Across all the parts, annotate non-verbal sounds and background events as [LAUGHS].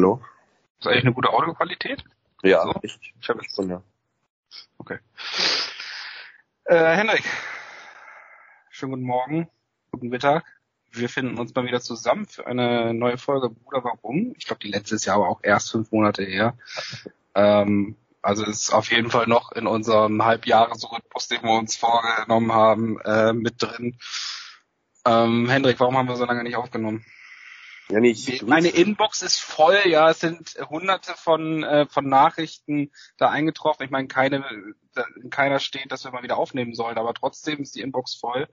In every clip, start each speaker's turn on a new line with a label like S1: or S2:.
S1: Hallo.
S2: Ist eigentlich eine gute Audioqualität?
S1: Ja,
S2: So?
S1: ich,
S2: Ich habe
S1: schon, ja.
S2: Okay. Äh, Henrik, schönen guten Morgen, guten Mittag. Wir finden uns mal wieder zusammen für eine neue Folge Bruder Warum. Ich glaube, die letzte ist ja aber auch erst fünf Monate her. Ähm, also ist auf jeden Fall noch in unserem Halbjahresrhythmus, den wir uns vorgenommen haben, äh, mit drin. Ähm, Hendrik, warum haben wir so lange nicht aufgenommen?
S1: Ja, nee, ich,
S2: Meine Inbox ist voll, ja, es sind hunderte von, äh, von Nachrichten da eingetroffen. Ich meine, keine, da, in keiner steht, dass wir mal wieder aufnehmen sollen, aber trotzdem ist die Inbox voll.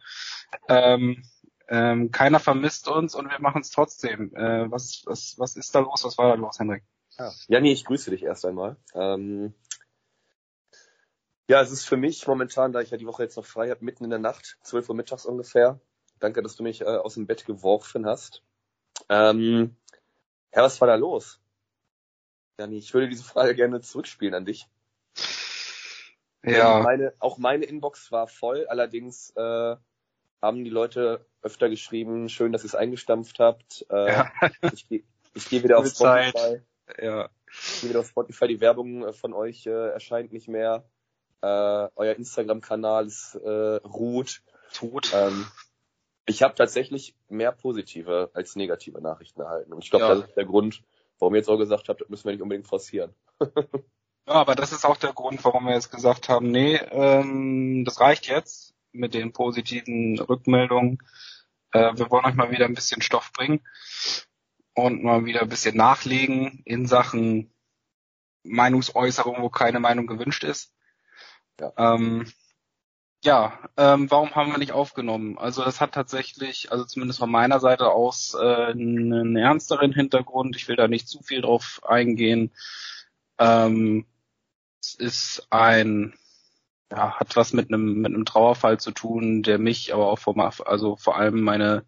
S2: Ähm, ähm, keiner vermisst uns und wir machen es trotzdem. Äh, was, was, was ist da los? Was war da los, Henrik?
S1: ja. ja, nee, ich grüße dich erst einmal. Ähm, ja, es ist für mich momentan, da ich ja die Woche jetzt noch frei habe, mitten in der Nacht, 12 Uhr mittags ungefähr. Danke, dass du mich äh, aus dem Bett geworfen hast. Ähm, ja, was war da los? Jani, ich würde diese Frage gerne zurückspielen an dich. Denn Meine, auch meine Inbox war voll, allerdings äh, haben die Leute öfter geschrieben, schön, dass ihr es eingestampft habt. Äh,
S2: ja, [LAUGHS]
S1: Ich, ich gehe wieder auf
S2: Gute Zeit.
S1: Spotify.
S2: ja.
S1: Ich gehe wieder auf Spotify. Die Werbung äh, von euch äh, erscheint nicht mehr. Äh, euer Instagram-Kanal ist äh, ruht.
S2: tot.
S1: Ähm, ich habe tatsächlich mehr positive als negative Nachrichten erhalten. Und ich glaube,
S2: Ja.
S1: das ist der Grund, warum ihr jetzt auch gesagt habt, das müssen wir nicht unbedingt forcieren. [LAUGHS]
S2: Ja, aber das ist auch der Grund, warum wir jetzt gesagt haben, nee, ähm, das reicht jetzt mit den positiven Rückmeldungen. Äh, wir wollen euch mal wieder ein bisschen Stoff bringen und mal wieder ein bisschen nachlegen in Sachen Meinungsäußerung, wo keine Meinung gewünscht ist.
S1: Ja.
S2: Ähm, ja, ähm, warum haben wir nicht aufgenommen? Also das hat tatsächlich, also zumindest von meiner Seite aus, äh, einen ernsteren Hintergrund. Ich will da nicht zu viel drauf eingehen. Ähm, es ist ein, ja, hat was mit einem mit einem Trauerfall zu tun, der mich, aber auch vom, also vor allem meine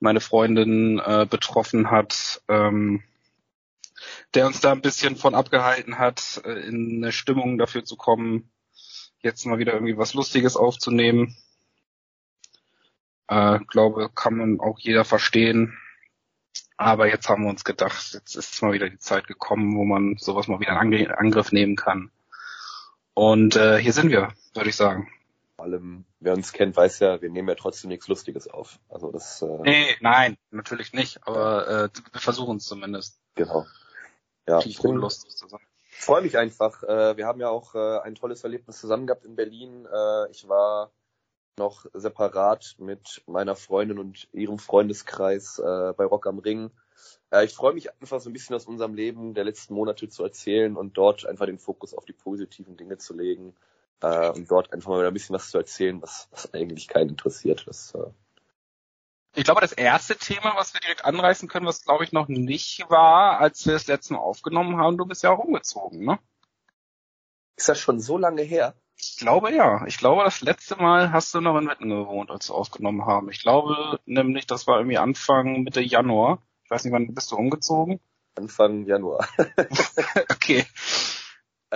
S2: meine Freundin äh, betroffen hat, ähm, der uns da ein bisschen von abgehalten hat, äh, in eine Stimmung dafür zu kommen, jetzt mal wieder irgendwie was Lustiges aufzunehmen. Äh, glaube, kann man auch jeder verstehen. Aber jetzt haben wir uns gedacht, jetzt ist mal wieder die Zeit gekommen, wo man sowas mal wieder in Angriff nehmen kann. Und äh, hier sind wir, würde ich sagen.
S1: Vor allem, wer uns kennt, weiß ja, wir nehmen ja trotzdem nichts Lustiges auf. Also das, äh,
S2: Nee, nein, natürlich nicht, aber äh, wir versuchen es zumindest.
S1: genau. Ja, ich
S2: Tief
S1: bin,
S2: lustig zu sein.
S1: Freue mich einfach. Äh, wir haben ja auch äh, ein tolles Erlebnis zusammen gehabt in Berlin. Äh, ich war noch separat mit meiner Freundin und ihrem Freundeskreis äh, bei Rock am Ring. Äh, ich freue mich einfach so ein bisschen aus unserem Leben der letzten Monate zu erzählen und dort einfach den Fokus auf die positiven Dinge zu legen äh, und dort einfach mal wieder ein bisschen was zu erzählen, was, was eigentlich keinen interessiert. Das, äh,
S2: Ich glaube, das erste Thema, was wir direkt anreißen können, was glaube ich noch nicht war, als wir das letzte Mal aufgenommen haben, du bist ja auch umgezogen, ne?
S1: ist das schon so lange her?
S2: Ich glaube ja. Ich glaube, das letzte Mal hast du noch in Wetten gewohnt, als wir aufgenommen haben. Ich glaube nämlich, das war irgendwie Anfang Mitte Januar. Ich weiß nicht, wann bist du umgezogen?
S1: Anfang Januar. [LAUGHS]
S2: Okay.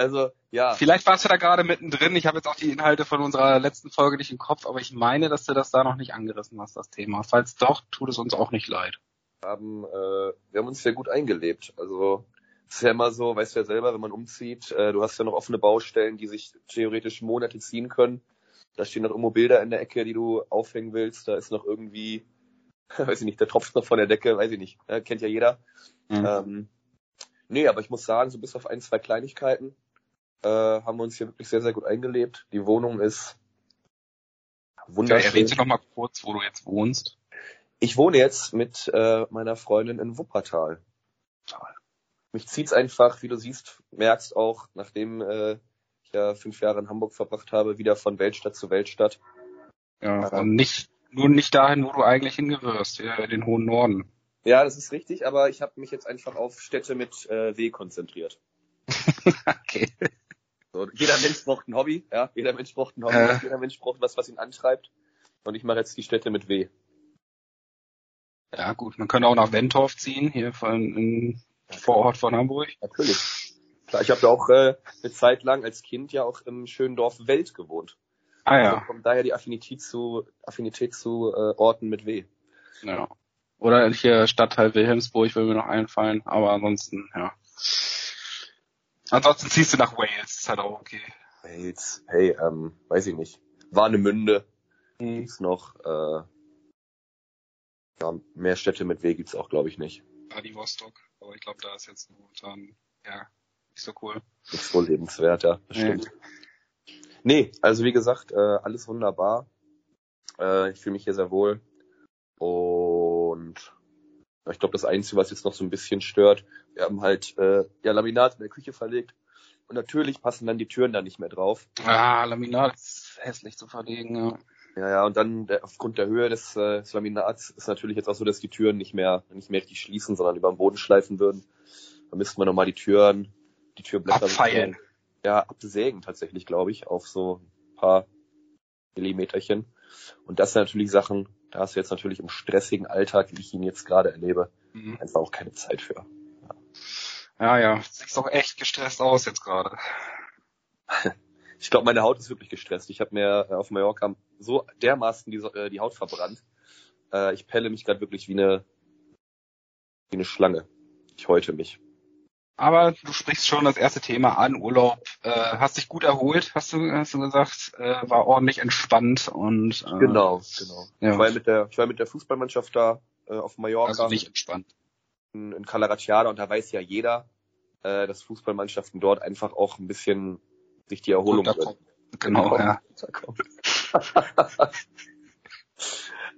S1: Also ja,
S2: Vielleicht warst du da gerade mittendrin. Ich habe jetzt auch die Inhalte von unserer letzten Folge nicht im Kopf, aber ich meine, dass du das da noch nicht angerissen hast, das Thema. Falls doch, tut es uns auch nicht leid.
S1: haben, äh, wir haben uns sehr gut eingelebt. Also es ist ja immer so, weißt du ja selber, wenn man umzieht, äh, du hast ja noch offene Baustellen, die sich theoretisch Monate ziehen können. Da stehen noch irgendwo Bilder in der Ecke, die du aufhängen willst. Da ist noch irgendwie, [LAUGHS] weiß ich nicht, der tropft noch von der Decke, weiß ich nicht. Ja, kennt ja jeder.
S2: Mhm.
S1: Ähm, nee, aber ich muss sagen, so bis auf ein, zwei Kleinigkeiten äh, haben wir uns hier wirklich sehr, sehr gut eingelebt. Die Wohnung ist
S2: Ja,
S1: wunderschön.
S2: erwähnst du noch mal kurz, wo du jetzt wohnst?
S1: Ich wohne jetzt mit äh, meiner Freundin in Wuppertal.
S2: Toll.
S1: Mich zieht's einfach, wie du siehst, merkst auch, nachdem äh, ich ja fünf Jahre in Hamburg verbracht habe, wieder von Weltstadt zu Weltstadt.
S2: Ja,
S1: Ja.
S2: und nicht, nur nicht dahin, wo du eigentlich hingehörst, ja, in den hohen Norden.
S1: Ja, das ist richtig, aber ich habe mich jetzt einfach auf Städte mit äh, W konzentriert. [LAUGHS]
S2: okay.
S1: So, jeder Mensch braucht ein Hobby, ja, jeder Mensch braucht ein Hobby,
S2: Äh.
S1: jeder Mensch braucht was, was ihn antreibt. Und ich mache jetzt die Städte mit W.
S2: Ja, gut, man könnte auch nach Wentorf ziehen, hier von, in, Vorort von Hamburg.
S1: Natürlich. Klar, ich habe ja auch äh, eine Zeit lang als Kind ja auch im schönen Dorf Welt gewohnt.
S2: Ah
S1: Also
S2: ja.
S1: kommt daher die Affinität zu Affinität zu äh, Orten mit W.
S2: ja. Oder hier Stadtteil Wilhelmsburg würde mir noch einfallen, aber ansonsten, ja. Ansonsten ziehst du nach Wales, ist halt auch okay.
S1: Wales, hey, ähm, weiß ich nicht. Warnemünde
S2: Mhm.
S1: gibt's noch, äh, ja, mehr Städte mit W gibt's auch, glaube ich, nicht.
S2: Vladivostok, aber ich glaube, da ist jetzt momentan, ja, nicht so cool.
S1: Nicht so lebenswert, ja, das
S2: Nee.
S1: stimmt. Nee, also wie gesagt, äh, alles wunderbar. Äh, ich fühle mich hier sehr wohl. Und ich glaube, das Einzige, was jetzt noch so ein bisschen stört, wir haben halt äh, ja Laminat in der Küche verlegt. Und natürlich passen dann die Türen da nicht mehr drauf.
S2: Ah, Laminat ist hässlich zu verlegen, ja.
S1: Ja, ja, und dann der, aufgrund der Höhe des, äh, des Laminats ist natürlich jetzt auch so, dass die Türen nicht mehr nicht mehr richtig schließen, sondern über den Boden schleifen würden. Da müssten wir nochmal die Türen, die Türblätter
S2: Abfeilen.
S1: ja, absägen tatsächlich, glaube ich, auf so ein paar Millimeterchen. Und das sind natürlich Sachen, da hast du jetzt natürlich im stressigen Alltag, wie ich ihn jetzt gerade erlebe,
S2: Mhm.
S1: einfach auch keine Zeit für.
S2: Ja, ja, sieht doch echt gestresst aus jetzt gerade. [LAUGHS]
S1: Ich glaube, meine Haut ist wirklich gestresst. Ich habe mir äh, auf Mallorca so dermaßen die, äh, die Haut verbrannt. Äh, ich pelle mich gerade wirklich wie eine, wie eine Schlange. Ich häute mich.
S2: Aber du sprichst schon das erste Thema an, Urlaub. Äh, hast dich gut erholt, hast du, hast du gesagt, äh, war ordentlich entspannt und äh,
S1: Genau, genau.
S2: Ja.
S1: Ich, war mit der, ich war mit der Fußballmannschaft da äh, auf Mallorca
S2: also nicht entspannt.
S1: in, in Calaratiada und da weiß ja jeder, äh, dass Fußballmannschaften dort einfach auch ein bisschen sich die Erholung
S2: Runterkommen. Genau, ja. [LAUGHS]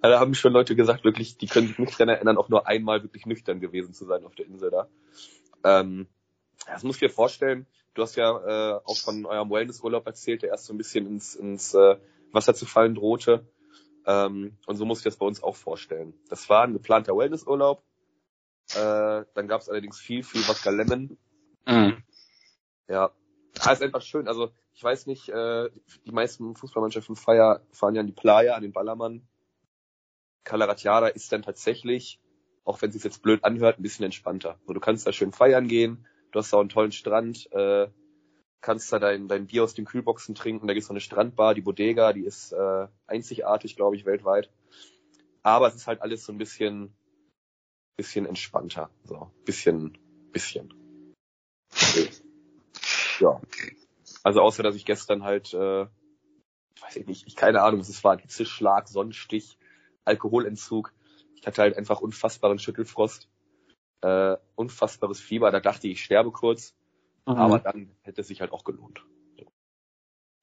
S1: da haben schon Leute gesagt, wirklich, die können sich nicht daran erinnern, auch nur einmal wirklich nüchtern gewesen zu sein auf der Insel da. Ähm, das musst du dir vorstellen, du hast ja äh, auch von eurem Wellnessurlaub erzählt, der erst so ein bisschen ins, ins äh, Wasser zu fallen drohte. Ähm, und so musst du dir das bei uns auch vorstellen. Das war ein geplanter Wellnessurlaub. Äh, dann gab es allerdings viel, viel Wodka Lemon.
S2: Mhm.
S1: Ja, ah, ist einfach schön. Also ich weiß nicht, äh, die meisten Fußballmannschaften feier, fahren ja an die Playa, an den Ballermann. Calaratiada ist dann tatsächlich, auch wenn es sich jetzt blöd anhört, ein bisschen entspannter. So, du kannst da schön feiern gehen, du hast da einen tollen Strand, äh, kannst da dein, dein Bier aus den Kühlboxen trinken, da gibt's noch eine Strandbar, die Bodega, die ist äh, einzigartig, glaube ich, weltweit. Aber es ist halt alles so ein bisschen, bisschen entspannter. So, bisschen, bisschen. Ja.
S2: Okay.
S1: Also außer, dass ich gestern halt, äh, weiß ich nicht, ich keine Ahnung, was es war, Hitzeschlag, Sonnenstich, Alkoholentzug. Ich hatte halt einfach unfassbaren Schüttelfrost, äh, unfassbares Fieber. Da dachte ich, ich sterbe kurz, aber dann hätte es sich halt auch gelohnt.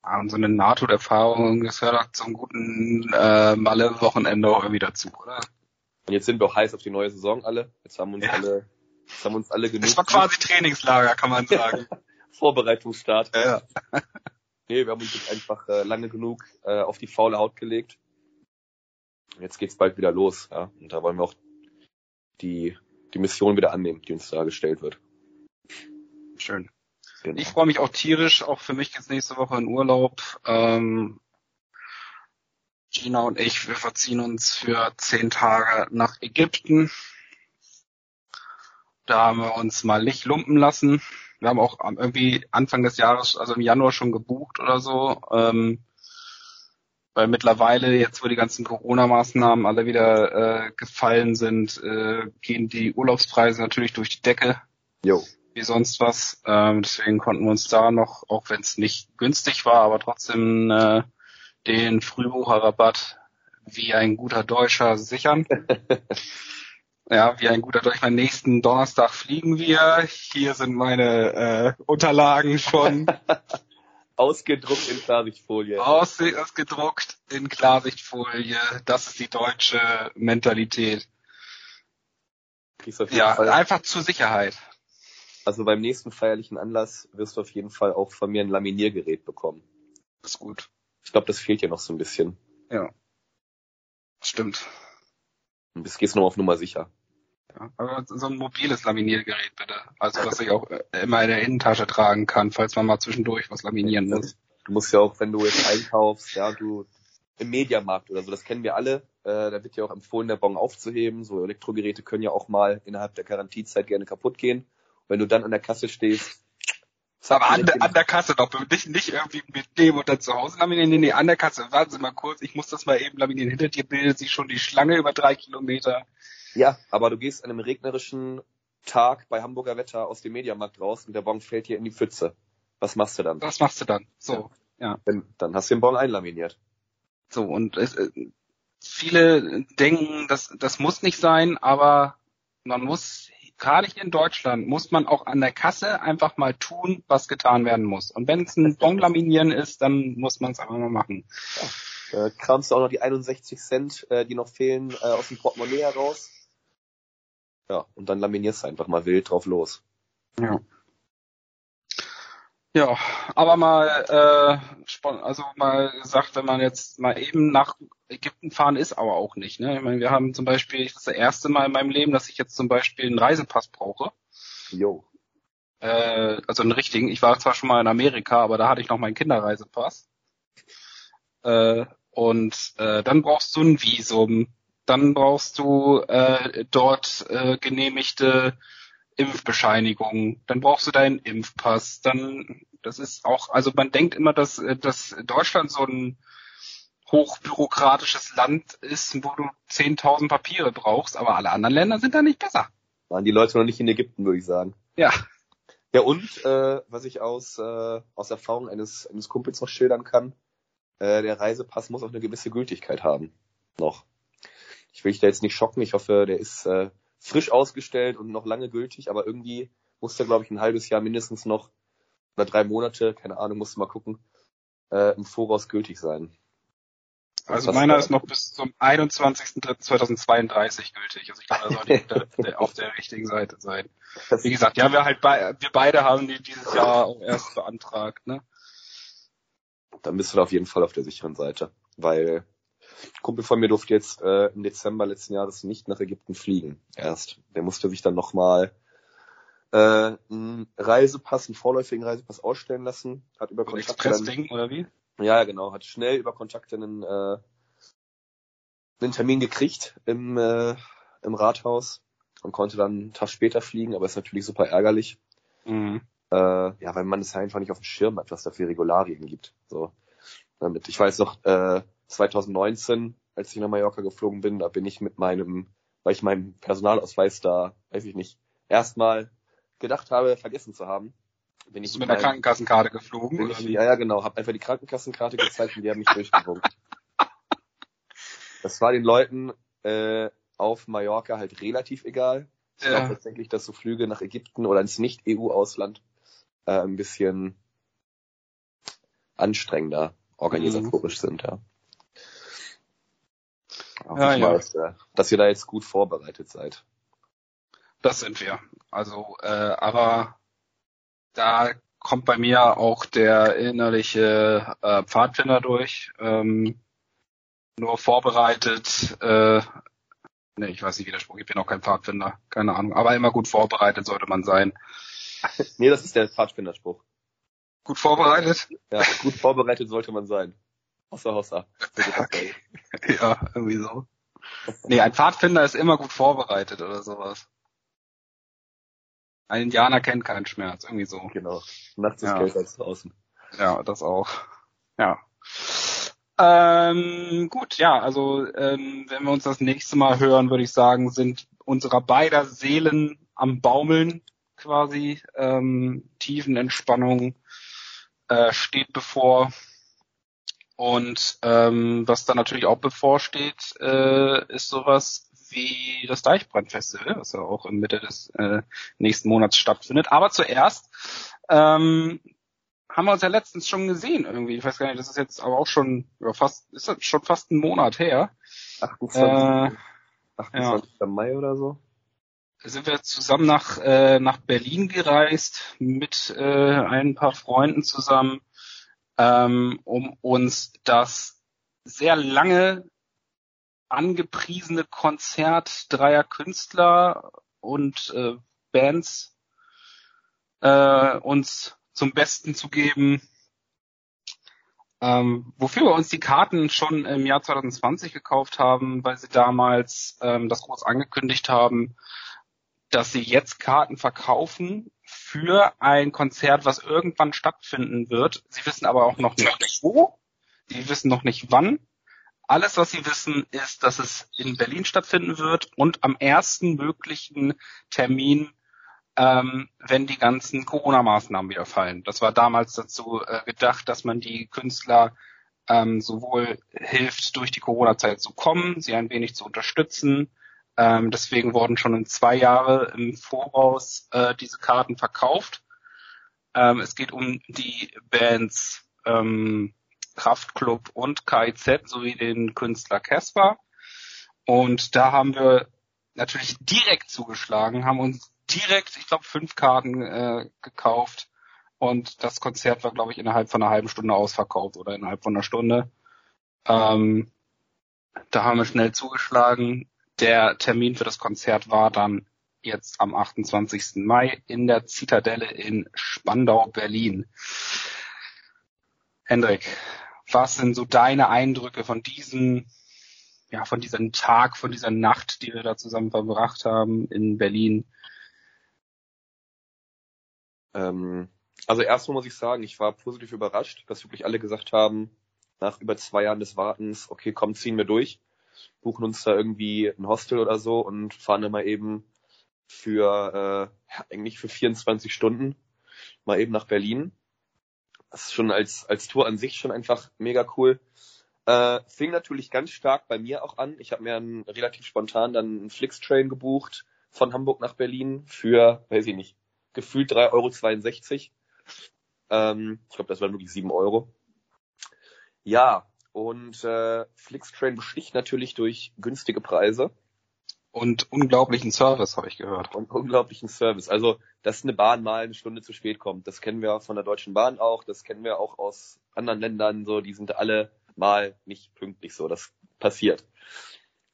S2: Ah, und so eine NATO-Erfahrung gehört auch zum guten äh, Malle-Wochenende auch irgendwie dazu, oder?
S1: Und jetzt sind wir auch heiß auf die neue Saison alle. Jetzt haben uns
S2: Ja.
S1: alle, jetzt haben uns alle genug
S2: Das war quasi Trainingslager, kann man sagen. [LAUGHS]
S1: Vorbereitungsstart.
S2: ja.
S1: Nee, wir haben uns jetzt einfach äh, lange genug äh, auf die faule Haut gelegt. Jetzt geht's bald wieder los, ja. Und da wollen wir auch die, die Mission wieder annehmen, die uns da gestellt wird.
S2: Schön.
S1: Genau.
S2: Ich freue mich auch tierisch. Auch für mich geht's nächste Woche in Urlaub. Ähm, Gina und ich, wir verziehen uns für zehn Tage nach Ägypten. Da haben wir uns mal nicht lumpen lassen. Wir haben auch irgendwie Anfang des Jahres, also im Januar schon gebucht oder so. Ähm, weil mittlerweile, jetzt wo die ganzen Corona-Maßnahmen alle wieder äh, gefallen sind, äh, gehen die Urlaubspreise natürlich durch die Decke
S1: Jo.
S2: wie sonst was. Ähm, deswegen konnten wir uns da noch, auch wenn es nicht günstig war, aber trotzdem äh, den Frühbucherrabatt wie ein guter Deutscher sichern. [LAUGHS] ja, wie ein guter Deutscher. Nächsten Donnerstag fliegen wir. Hier sind meine äh, Unterlagen schon [LAUGHS]
S1: Ausgedruckt in Klarsichtfolie.
S2: aus, ausgedruckt in Klarsichtfolie. Das ist die deutsche Mentalität. Ja,
S1: Fall.
S2: einfach zur Sicherheit.
S1: Also beim nächsten feierlichen Anlass wirst du auf jeden Fall auch von mir ein Laminiergerät bekommen.
S2: ist gut.
S1: Ich glaube, das fehlt dir noch so ein bisschen.
S2: Ja. Stimmt.
S1: Und bis gehst du noch auf Nummer sicher.
S2: Aber so ein mobiles Laminiergerät bitte. Also was ich auch äh, immer in der Innentasche tragen kann, falls man mal zwischendurch was laminieren muss.
S1: Du musst ja auch, wenn du jetzt einkaufst, ja, du im Mediamarkt oder so, das kennen wir alle, äh, da wird ja auch empfohlen, der Bon aufzuheben. So Elektrogeräte können ja auch mal innerhalb der Garantiezeit gerne kaputt gehen. Und wenn du dann an der Kasse stehst,
S2: Aber an, an der Kasse doch, nicht, nicht irgendwie mitnehmen und dann zu Hause laminieren. Nee, nee, an der Kasse. Warten Sie mal kurz, ich muss das mal eben laminieren. Hinter dir bildet sich schon die Schlange über drei Kilometer.
S1: Ja, aber du gehst an einem regnerischen Tag bei Hamburger Wetter aus dem Mediamarkt raus und der Bon fällt dir in die Pfütze. Was machst du dann?
S2: Was machst du dann? So, ja.
S1: Dann, dann hast du den Bon einlaminiert.
S2: So, und es, äh, viele denken, das, das muss nicht sein, aber man muss, gerade hier in Deutschland, muss man auch an der Kasse einfach mal tun, was getan werden muss. Und wenn es ein Bon laminieren ist, dann muss man es einfach mal machen.
S1: Äh, kramst du auch noch die 61 Cent, äh, die noch fehlen, äh, aus dem Portemonnaie heraus. Ja, und dann laminierst du einfach mal wild drauf los.
S2: Ja. Ja, aber mal, äh, also mal gesagt, wenn man jetzt mal eben nach Ägypten fahren, ist aber auch nicht. Ne? Ich meine, wir haben zum Beispiel, das ist das erste Mal in meinem Leben, dass ich jetzt zum Beispiel einen Reisepass brauche.
S1: Jo.
S2: Äh, also einen richtigen. Ich war zwar schon mal in Amerika, aber da hatte ich noch meinen Kinderreisepass. Äh, und äh, dann brauchst du ein Visum. Dann brauchst du äh, dort äh, genehmigte Impfbescheinigung. Dann brauchst du deinen Impfpass. Dann, das ist auch, also man denkt immer, dass, äh, dass Deutschland so ein hochbürokratisches Land ist, wo du 10.000 Papiere brauchst, aber alle anderen Länder sind da nicht besser.
S1: Waren die Leute noch nicht in Ägypten, würde ich sagen.
S2: Ja.
S1: Ja, und äh, was ich aus, äh, aus Erfahrung eines, eines Kumpels noch schildern kann, äh, der Reisepass muss auch eine gewisse Gültigkeit haben. Noch. Ich will dich da jetzt nicht schocken. Ich hoffe, der ist äh, frisch ausgestellt und noch lange gültig, aber irgendwie muss der, glaube ich, ein halbes Jahr mindestens noch oder drei Monate, keine Ahnung, musst du mal gucken, äh, im Voraus gültig sein.
S2: Also meiner ist noch bis zum 21.03.2032 gültig. Also ich glaube, da sollte [LAUGHS] der, auf der richtigen Seite sein.
S1: Das,
S2: Wie gesagt, ja, wir halt bei, wir beide haben die dieses Jahr auch erst [LAUGHS] beantragt, ne?
S1: dann bist du da auf jeden Fall auf der sicheren Seite. Weil ein Kumpel von mir durfte jetzt äh, im Dezember letzten Jahres nicht nach Ägypten fliegen. Erst. Der musste sich dann nochmal äh, einen Reisepass, einen vorläufigen Reisepass ausstellen lassen. Hat über Kontakte
S2: Express-Ding, oder wie?
S1: ja, genau, hat schnell über Kontakte einen, äh, einen Termin gekriegt im, äh, im Rathaus und konnte dann einen Tag später fliegen, aber ist natürlich super ärgerlich.
S2: Mhm.
S1: Äh, ja, weil man es ja einfach nicht auf dem Schirm hat, was da für Regularien gibt. So. Damit. Ich weiß noch, äh, 2019, als ich nach Mallorca geflogen bin, da bin ich mit meinem, weil ich meinen Personalausweis da, weiß ich nicht, erstmal gedacht habe, vergessen zu haben. Bin ich
S2: Bist mit einer
S1: meinem-
S2: Krankenkassenkarte geflogen,
S1: bin ich, ja, ja, genau. Hab einfach die Krankenkassenkarte gezeigt und die haben mich durchgewunken. Das war den Leuten äh, auf Mallorca halt relativ egal. Ich glaube
S2: Ja.
S1: tatsächlich, dass so Flüge nach Ägypten oder ins Nicht-EU-Ausland äh, ein bisschen anstrengender organisatorisch sind, ja. Aber
S2: Ja,
S1: ich
S2: ja.
S1: weiß, äh, dass ihr da jetzt gut vorbereitet seid.
S2: Das sind wir. Also, äh, aber da kommt bei mir auch der innerliche äh, Pfadfinder durch. Ähm, nur vorbereitet, äh, nee, ich weiß nicht, wie der Spruch, ich bin auch kein Pfadfinder, keine Ahnung, aber immer gut vorbereitet sollte man sein. [LAUGHS]
S1: Nee, das ist der Pfadfinderspruch.
S2: Gut vorbereitet?
S1: Ja, gut vorbereitet sollte man sein. Hossa, hossa.
S2: Okay. ja, irgendwie so. Nee, ein Pfadfinder ist immer gut vorbereitet oder sowas. Ein Indianer kennt keinen Schmerz, irgendwie so.
S1: Genau. Nachts ist
S2: Ja.
S1: kälter als draußen.
S2: Ja, das auch. Ja. Ähm, gut, ja, also ähm, wenn wir uns das nächste Mal hören, würde ich sagen, sind unserer beider Seelen am Baumeln quasi. Ähm, Tiefenentspannung äh, steht bevor. Und ähm, was dann natürlich auch bevorsteht, äh, ist sowas wie das Deichbrandfestival, was ja auch in Mitte des äh, nächsten Monats stattfindet. Aber zuerst ähm, haben wir uns ja letztens schon gesehen irgendwie. Ich weiß gar nicht, das ist jetzt aber auch schon ja, fast, ist schon fast ein Monat her.
S1: 28.
S2: Äh,
S1: 28. Mai oder so.
S2: sind wir zusammen nach, äh, nach Berlin gereist mit äh, ein paar Freunden zusammen, ähm, um uns das sehr lange angepriesene Konzert dreier Künstler und äh, Bands äh, uns zum Besten zu geben, ähm, wofür wir uns die Karten schon im Jahr 2020 gekauft haben, weil sie damals ähm, das groß angekündigt haben, dass sie jetzt Karten verkaufen für ein Konzert, was irgendwann stattfinden wird. Sie wissen aber auch noch nicht wo, sie wissen noch nicht wann, Alles, was sie wissen, ist, dass es in Berlin stattfinden wird und am ersten möglichen Termin, ähm, wenn die ganzen Corona-Maßnahmen wieder fallen. Das war damals dazu äh, gedacht, dass man die Künstler ähm, sowohl hilft, durch die Corona-Zeit zu kommen, sie ein wenig zu unterstützen. Ähm, deswegen wurden schon in zwei Jahre im Voraus äh, diese Karten verkauft. Ähm, es geht um die Bands ähm, Kraftklub und KIZ sowie den Künstler Casper. Und da haben wir natürlich direkt zugeschlagen, haben uns direkt, ich glaube, fünf Karten äh, gekauft und das Konzert war, glaube ich, innerhalb von einer halben Stunde ausverkauft oder innerhalb von einer Stunde. Ähm, da haben wir schnell zugeschlagen. Der Termin für das Konzert war dann jetzt am 28. Mai in der Zitadelle in Spandau, Berlin. Hendrik, was sind so deine Eindrücke von diesem, ja, von diesem Tag, von dieser Nacht, die wir da zusammen verbracht haben in Berlin?
S1: Ähm, also erstmal muss ich sagen, ich war positiv überrascht, dass wirklich alle gesagt haben, nach über zwei Jahren des Wartens, okay, komm, ziehen wir durch, buchen uns da irgendwie ein Hostel oder so und fahren dann mal eben für äh, eigentlich für 24 Stunden mal eben nach Berlin. Das ist schon als, als Tour an sich schon einfach mega cool. Äh, fing natürlich ganz stark bei mir auch an. Ich habe mir einen, relativ spontan dann einen Flix-Train gebucht von Hamburg nach Berlin für, weiß ich nicht, gefühlt 3,62 Euro. Ähm, ich glaube, das waren wirklich 7 Euro. Ja, und äh, Flixtrain besticht natürlich durch günstige Preise.
S2: Und unglaublichen Service, habe ich gehört.
S1: Und unglaublichen Service. Also, dass eine Bahn mal eine Stunde zu spät kommt, das kennen wir von der Deutschen Bahn auch, das kennen wir auch aus anderen Ländern so, die sind alle mal nicht pünktlich so, das passiert.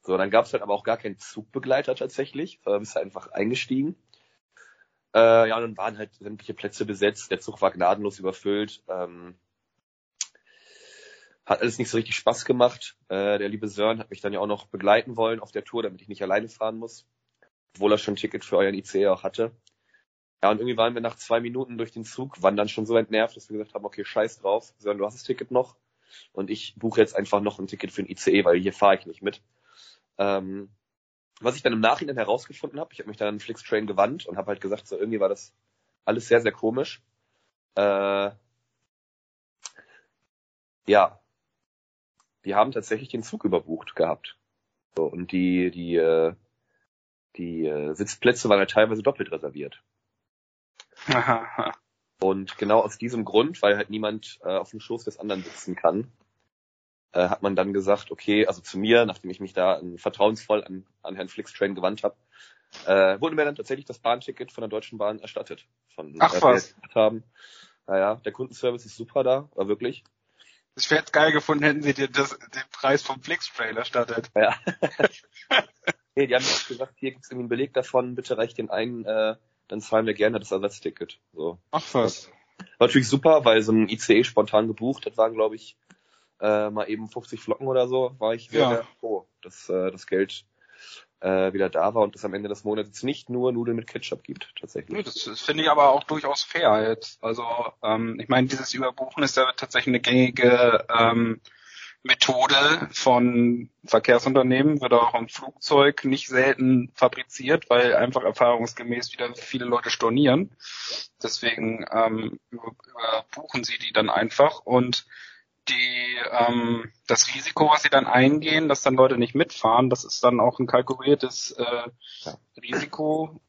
S1: So, dann gab es halt aber auch gar keinen Zugbegleiter tatsächlich, sondern bist halt einfach eingestiegen. Äh, ja, und dann waren halt sämtliche Plätze besetzt, der Zug war gnadenlos überfüllt. Ähm, hat alles nicht so richtig Spaß gemacht. Äh, der liebe Sören hat mich dann ja auch noch begleiten wollen auf der Tour, damit ich nicht alleine fahren muss. Obwohl er schon ein Ticket für euren ICE auch hatte. Ja, und irgendwie waren wir nach zwei Minuten durch den Zug, waren dann schon so entnervt, dass wir gesagt haben, okay, scheiß drauf, Sören, du hast das Ticket noch. Und ich buche jetzt einfach noch ein Ticket für ein ICE, weil hier fahre ich nicht mit. Ähm, was ich dann im Nachhinein herausgefunden habe, ich habe mich dann an Flixtrain gewandt und habe halt gesagt, so irgendwie war das alles sehr, sehr komisch. Äh, ja, die haben tatsächlich den Zug überbucht gehabt. So, und die, die, äh, die äh, Sitzplätze waren halt teilweise doppelt reserviert. [LAUGHS] und genau aus diesem Grund, weil halt niemand äh, auf dem Schoß des anderen sitzen kann, äh, hat man dann gesagt, okay, also zu mir, nachdem ich mich da äh, vertrauensvoll an, an Herrn Flixtrain gewandt habe, äh, wurde mir dann tatsächlich das Bahnticket von der Deutschen Bahn erstattet. Von,
S2: Ach was.
S1: Haben. Naja, der Kundenservice ist super da, war wirklich.
S2: Ich wäre geil gefunden, hätten sie dir das, den Preis vom Flix-Trail erstattet.
S1: Ja. [LAUGHS] nee, die haben gesagt, hier gibt's irgendwie einen Beleg davon, bitte reicht den ein, äh, dann zahlen wir gerne das Ersatzticket. So.
S2: Ach was.
S1: War natürlich super, weil so ein ICE spontan gebucht, das waren glaube ich äh, mal eben 50 Flocken oder so, war ich sehr, ja. froh, dass äh, das Geld äh, wieder da war und es am Ende des Monats nicht nur Nudeln mit Ketchup gibt, tatsächlich.
S2: Das, das finde ich aber auch durchaus fair jetzt. Also ähm, ich meine, dieses Überbuchen ist ja tatsächlich eine gängige ähm, Methode von Verkehrsunternehmen, wird auch im Flugzeug nicht selten fabriziert, weil einfach erfahrungsgemäß wieder viele Leute stornieren. Deswegen ähm, überbuchen sie die dann einfach und die ähm, das Risiko, was sie dann eingehen, dass dann Leute nicht mitfahren, das ist dann auch ein kalkuliertes äh, ja. Risiko.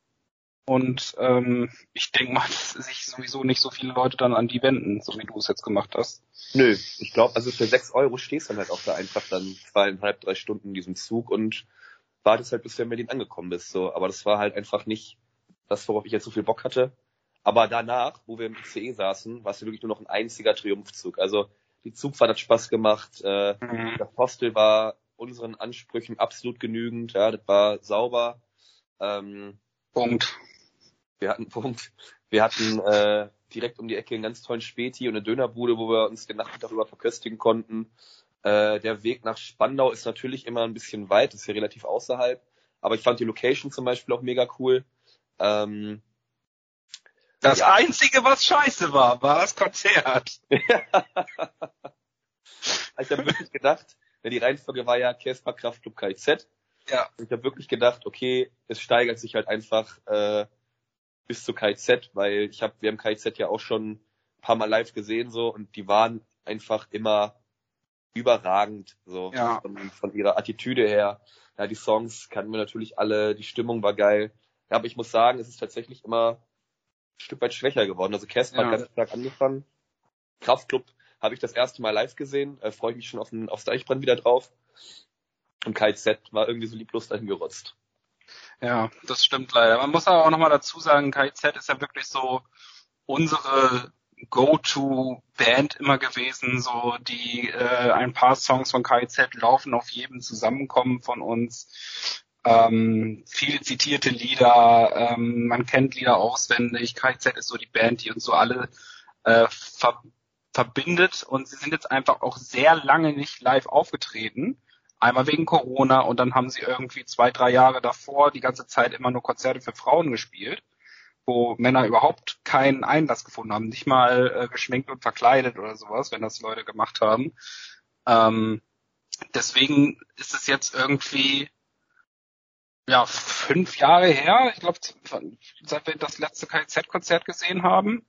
S2: Und ähm, ich denke mal, [LAUGHS] dass sich sowieso nicht so viele Leute dann an die wenden, so wie du es jetzt gemacht hast.
S1: Nö, ich glaube, also für sechs Euro stehst du dann halt auch da einfach dann zweieinhalb, drei Stunden in diesem Zug und wartest halt, bis du in Berlin angekommen bist. So, aber das war halt einfach nicht das, worauf ich jetzt so viel Bock hatte. Aber danach, wo wir im ICE saßen, war es wirklich nur noch ein einziger Triumphzug. Also die Zugfahrt hat Spaß gemacht. Äh, mhm. Das Hostel war unseren Ansprüchen absolut genügend. Ja, das war sauber. Ähm,
S2: Punkt.
S1: Wir hatten [LAUGHS] Punkt. Wir hatten äh, direkt um die Ecke einen ganz tollen Späti und eine Dönerbude, wo wir uns den Nachmittag über verköstigen konnten. Äh, der Weg nach Spandau ist natürlich immer ein bisschen weit, ist hier relativ außerhalb. Aber ich fand die Location zum Beispiel auch mega cool. Ähm,
S2: das ja. Einzige, was scheiße war, war das Konzert. [LAUGHS]
S1: ich habe wirklich gedacht, die Reihenfolge war ja Casper Kraftclub KIZ.
S2: Ja.
S1: Und ich habe wirklich gedacht, okay, es steigert sich halt einfach äh, bis zu KIZ, weil ich habe, wir haben KIZ ja auch schon ein paar Mal live gesehen so und die waren einfach immer überragend so
S2: Ja.
S1: von, von ihrer Attitüde her. Ja, die Songs kannten wir natürlich alle, die Stimmung war geil. Ja, aber ich muss sagen, es ist tatsächlich immer Stück weit schwächer geworden. Also Casper
S2: Ja.
S1: hat ganz stark angefangen. Kraftclub habe ich das erste Mal live gesehen, äh, freue ich mich schon auf den, aufs Deichbrand wieder drauf. Und KZ war irgendwie so lieblos dahin gerotzt.
S2: Ja, das stimmt leider. Man muss aber auch nochmal dazu sagen, KIZ ist ja wirklich so unsere Go-To-Band immer gewesen. So die äh, ein paar Songs von KIZ laufen auf jedem Zusammenkommen von uns. Ähm, viele zitierte Lieder, ähm, man kennt Lieder auswendig. KIZ ist so die Band, die uns so alle äh, ver verbindet und sie sind jetzt einfach auch sehr lange nicht live aufgetreten. Einmal wegen Corona und dann haben sie irgendwie zwei, drei Jahre davor die ganze Zeit immer nur Konzerte für Frauen gespielt, wo Männer überhaupt keinen Einlass gefunden haben, nicht mal äh, geschminkt und verkleidet oder sowas, wenn das Leute gemacht haben. Ähm, deswegen ist es jetzt irgendwie ja fünf Jahre her, ich glaube, seit wir das letzte KZ-Konzert gesehen haben.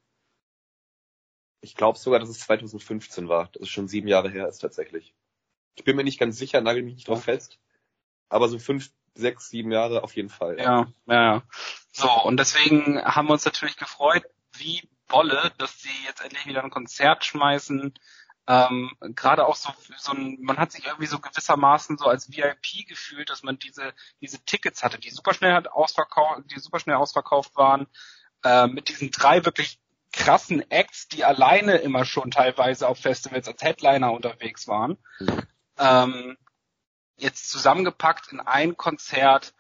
S1: Ich glaube sogar, dass es 2015 war. Das ist schon sieben Jahre her ist tatsächlich. Ich bin mir nicht ganz sicher, nagel mich nicht drauf fest. Aber so fünf, sechs, sieben Jahre auf jeden Fall.
S2: Ja, ja, ja. So, und deswegen haben wir uns natürlich gefreut, wie Bolle, dass sie jetzt endlich wieder ein Konzert schmeißen. Ähm, Gerade auch so, so ein, man hat sich irgendwie so gewissermaßen so als VIP gefühlt, dass man diese, diese Tickets hatte, die super schnell hat ausverkauft, die super schnell ausverkauft waren, äh, mit diesen drei wirklich krassen Acts, die alleine immer schon teilweise auf Festivals als Headliner unterwegs waren.
S1: Mhm.
S2: Ähm, jetzt zusammengepackt in ein Konzert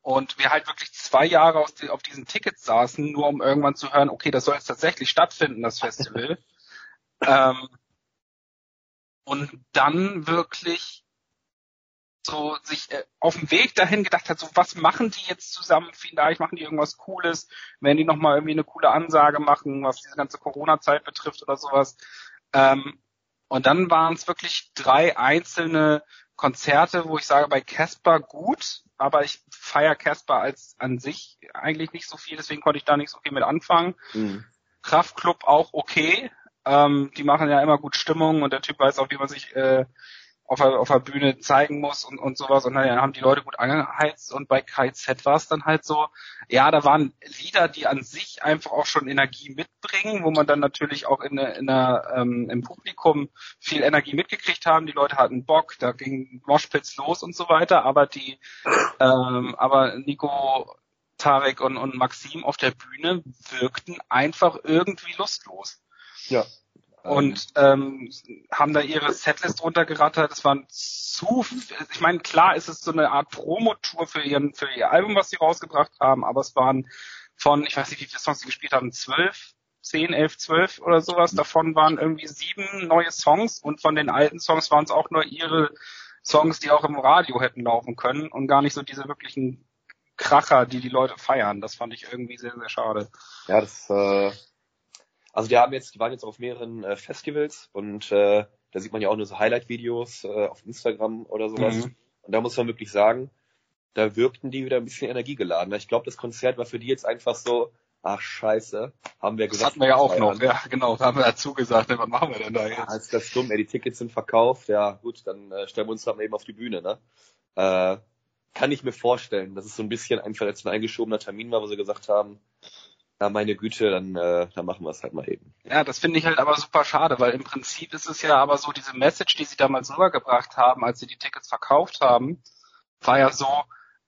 S2: und wir halt wirklich zwei Jahre auf diesen Tickets saßen, nur um irgendwann zu hören, okay, das soll jetzt tatsächlich stattfinden, das Festival. [LAUGHS] ähm, und dann wirklich so sich äh, auf dem Weg dahin gedacht hat, so was machen die jetzt zusammen vielleicht, machen die irgendwas Cooles, werden die nochmal irgendwie eine coole Ansage machen, was diese ganze Corona-Zeit betrifft oder sowas. Ähm, und dann waren es wirklich drei einzelne Konzerte, wo ich sage, bei Casper gut, aber ich feiere Casper als an sich eigentlich nicht so viel, deswegen konnte ich da nicht so viel mit anfangen.
S1: Mhm.
S2: Kraftclub auch okay. Ähm, die machen ja immer gut Stimmung und der Typ weiß auch, wie man sich äh, auf, der, auf der Bühne zeigen muss und, und sowas. Und dann haben die Leute gut angeheizt und bei KZ war es dann halt so, ja, da waren Lieder, die an sich einfach auch schon Energie mitbringen, wo man dann natürlich auch in, in der, ähm, im Publikum viel Energie mitgekriegt haben. Die Leute hatten Bock, da ging Moshpits los und so weiter, aber die, ähm, aber Nico, Tarek und, und Maxim auf der Bühne wirkten einfach irgendwie lustlos
S1: Ja.
S2: und ähm, haben da ihre Setlist runtergerattert. Es waren zu, ich meine, klar ist es so eine Art Promotour für ihren für ihr Album, was sie rausgebracht haben, aber es waren von, ich weiß nicht, wie viele Songs sie gespielt haben, zwölf, zehn, elf, zwölf oder sowas. Davon waren irgendwie sieben neue Songs und von den alten Songs waren es auch nur ihre Songs, die auch im Radio hätten laufen können und gar nicht so diese wirklichen Kracher, die die Leute feiern. Das fand ich irgendwie sehr, sehr schade.
S1: Ja, das, äh, also die haben jetzt, die waren jetzt auf mehreren äh, Festivals und äh, da sieht man ja auch nur so Highlight-Videos äh, auf Instagram oder sowas.
S2: Mhm.
S1: Und da muss man wirklich sagen, da wirkten die wieder ein bisschen energiegeladen. Ich glaube, das Konzert war für die jetzt einfach so, ach scheiße, haben wir
S2: Das
S1: gesagt.
S2: hatten wir ja auch noch, ja, genau, da haben wir dazu gesagt, was machen wir denn da
S1: Ja,
S2: jetzt?
S1: ist das dumm, ey, die Tickets sind verkauft, ja gut, dann äh, stellen wir uns da mal eben auf die Bühne, ne? Äh, kann ich mir vorstellen, dass es so ein bisschen einfach jetzt ein eingeschobener Termin war, wo sie gesagt haben, na meine Güte, dann, äh, dann machen wir es halt mal eben.
S2: Ja, das finde ich halt aber super schade, weil im Prinzip ist es ja aber so, diese Message, die sie damals rübergebracht haben, als sie die Tickets verkauft haben, war ja so,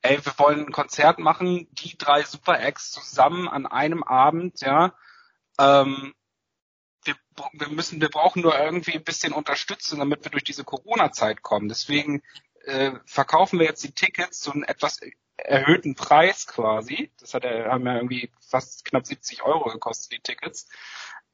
S2: ey, wir wollen ein Konzert machen, die drei Super Acts zusammen an einem Abend, ja. Ähm, wir, wir müssen, wir brauchen nur irgendwie ein bisschen Unterstützung, damit wir durch diese Corona-Zeit kommen. Deswegen äh, verkaufen wir jetzt die Tickets zu einem etwas erhöhten Preis quasi. Das hat haben ja irgendwie fast knapp 70 Euro gekostet, die Tickets.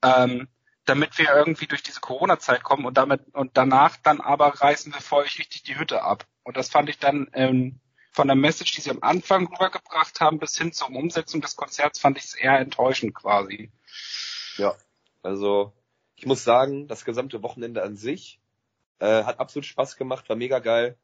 S2: Ähm, damit wir irgendwie durch diese Corona-Zeit kommen und damit und danach dann aber reißen wir vor euch richtig die Hütte ab. Und das fand ich dann ähm, von der Message, die sie am Anfang rübergebracht haben, bis hin zur Umsetzung des Konzerts, fand ich es eher enttäuschend quasi.
S1: Ja, also ich muss sagen, das gesamte Wochenende an sich Äh, hat absolut Spaß gemacht, war mega geil.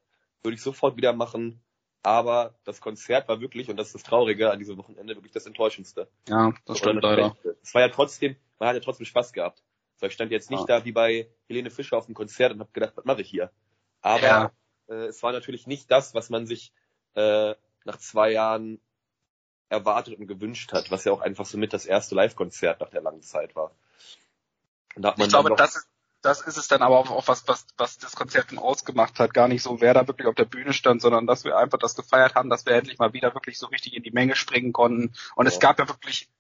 S1: Würde ich sofort wieder machen. Aber das Konzert war wirklich, und das ist das Traurige an diesem Wochenende, wirklich das Enttäuschendste.
S2: Ja, das stimmt leider.
S1: Es war ja trotzdem, man hat ja trotzdem Spaß gehabt. So, ich stand jetzt nicht ja. da wie bei Helene Fischer auf dem Konzert und habe gedacht, was mache ich hier? Aber ja. äh, es war natürlich nicht das, was man sich äh, nach zwei Jahren erwartet und gewünscht hat, was ja auch einfach so mit das erste Live-Konzert nach der langen Zeit war.
S2: ich glaube, das ist, das ist es dann aber auch, was, was, was das Konzert dann ausgemacht hat. Gar nicht so, wer da wirklich auf der Bühne stand, sondern dass wir einfach das gefeiert haben, dass wir endlich mal wieder wirklich so richtig in die Menge springen konnten. Und ja. es gab ja wirklich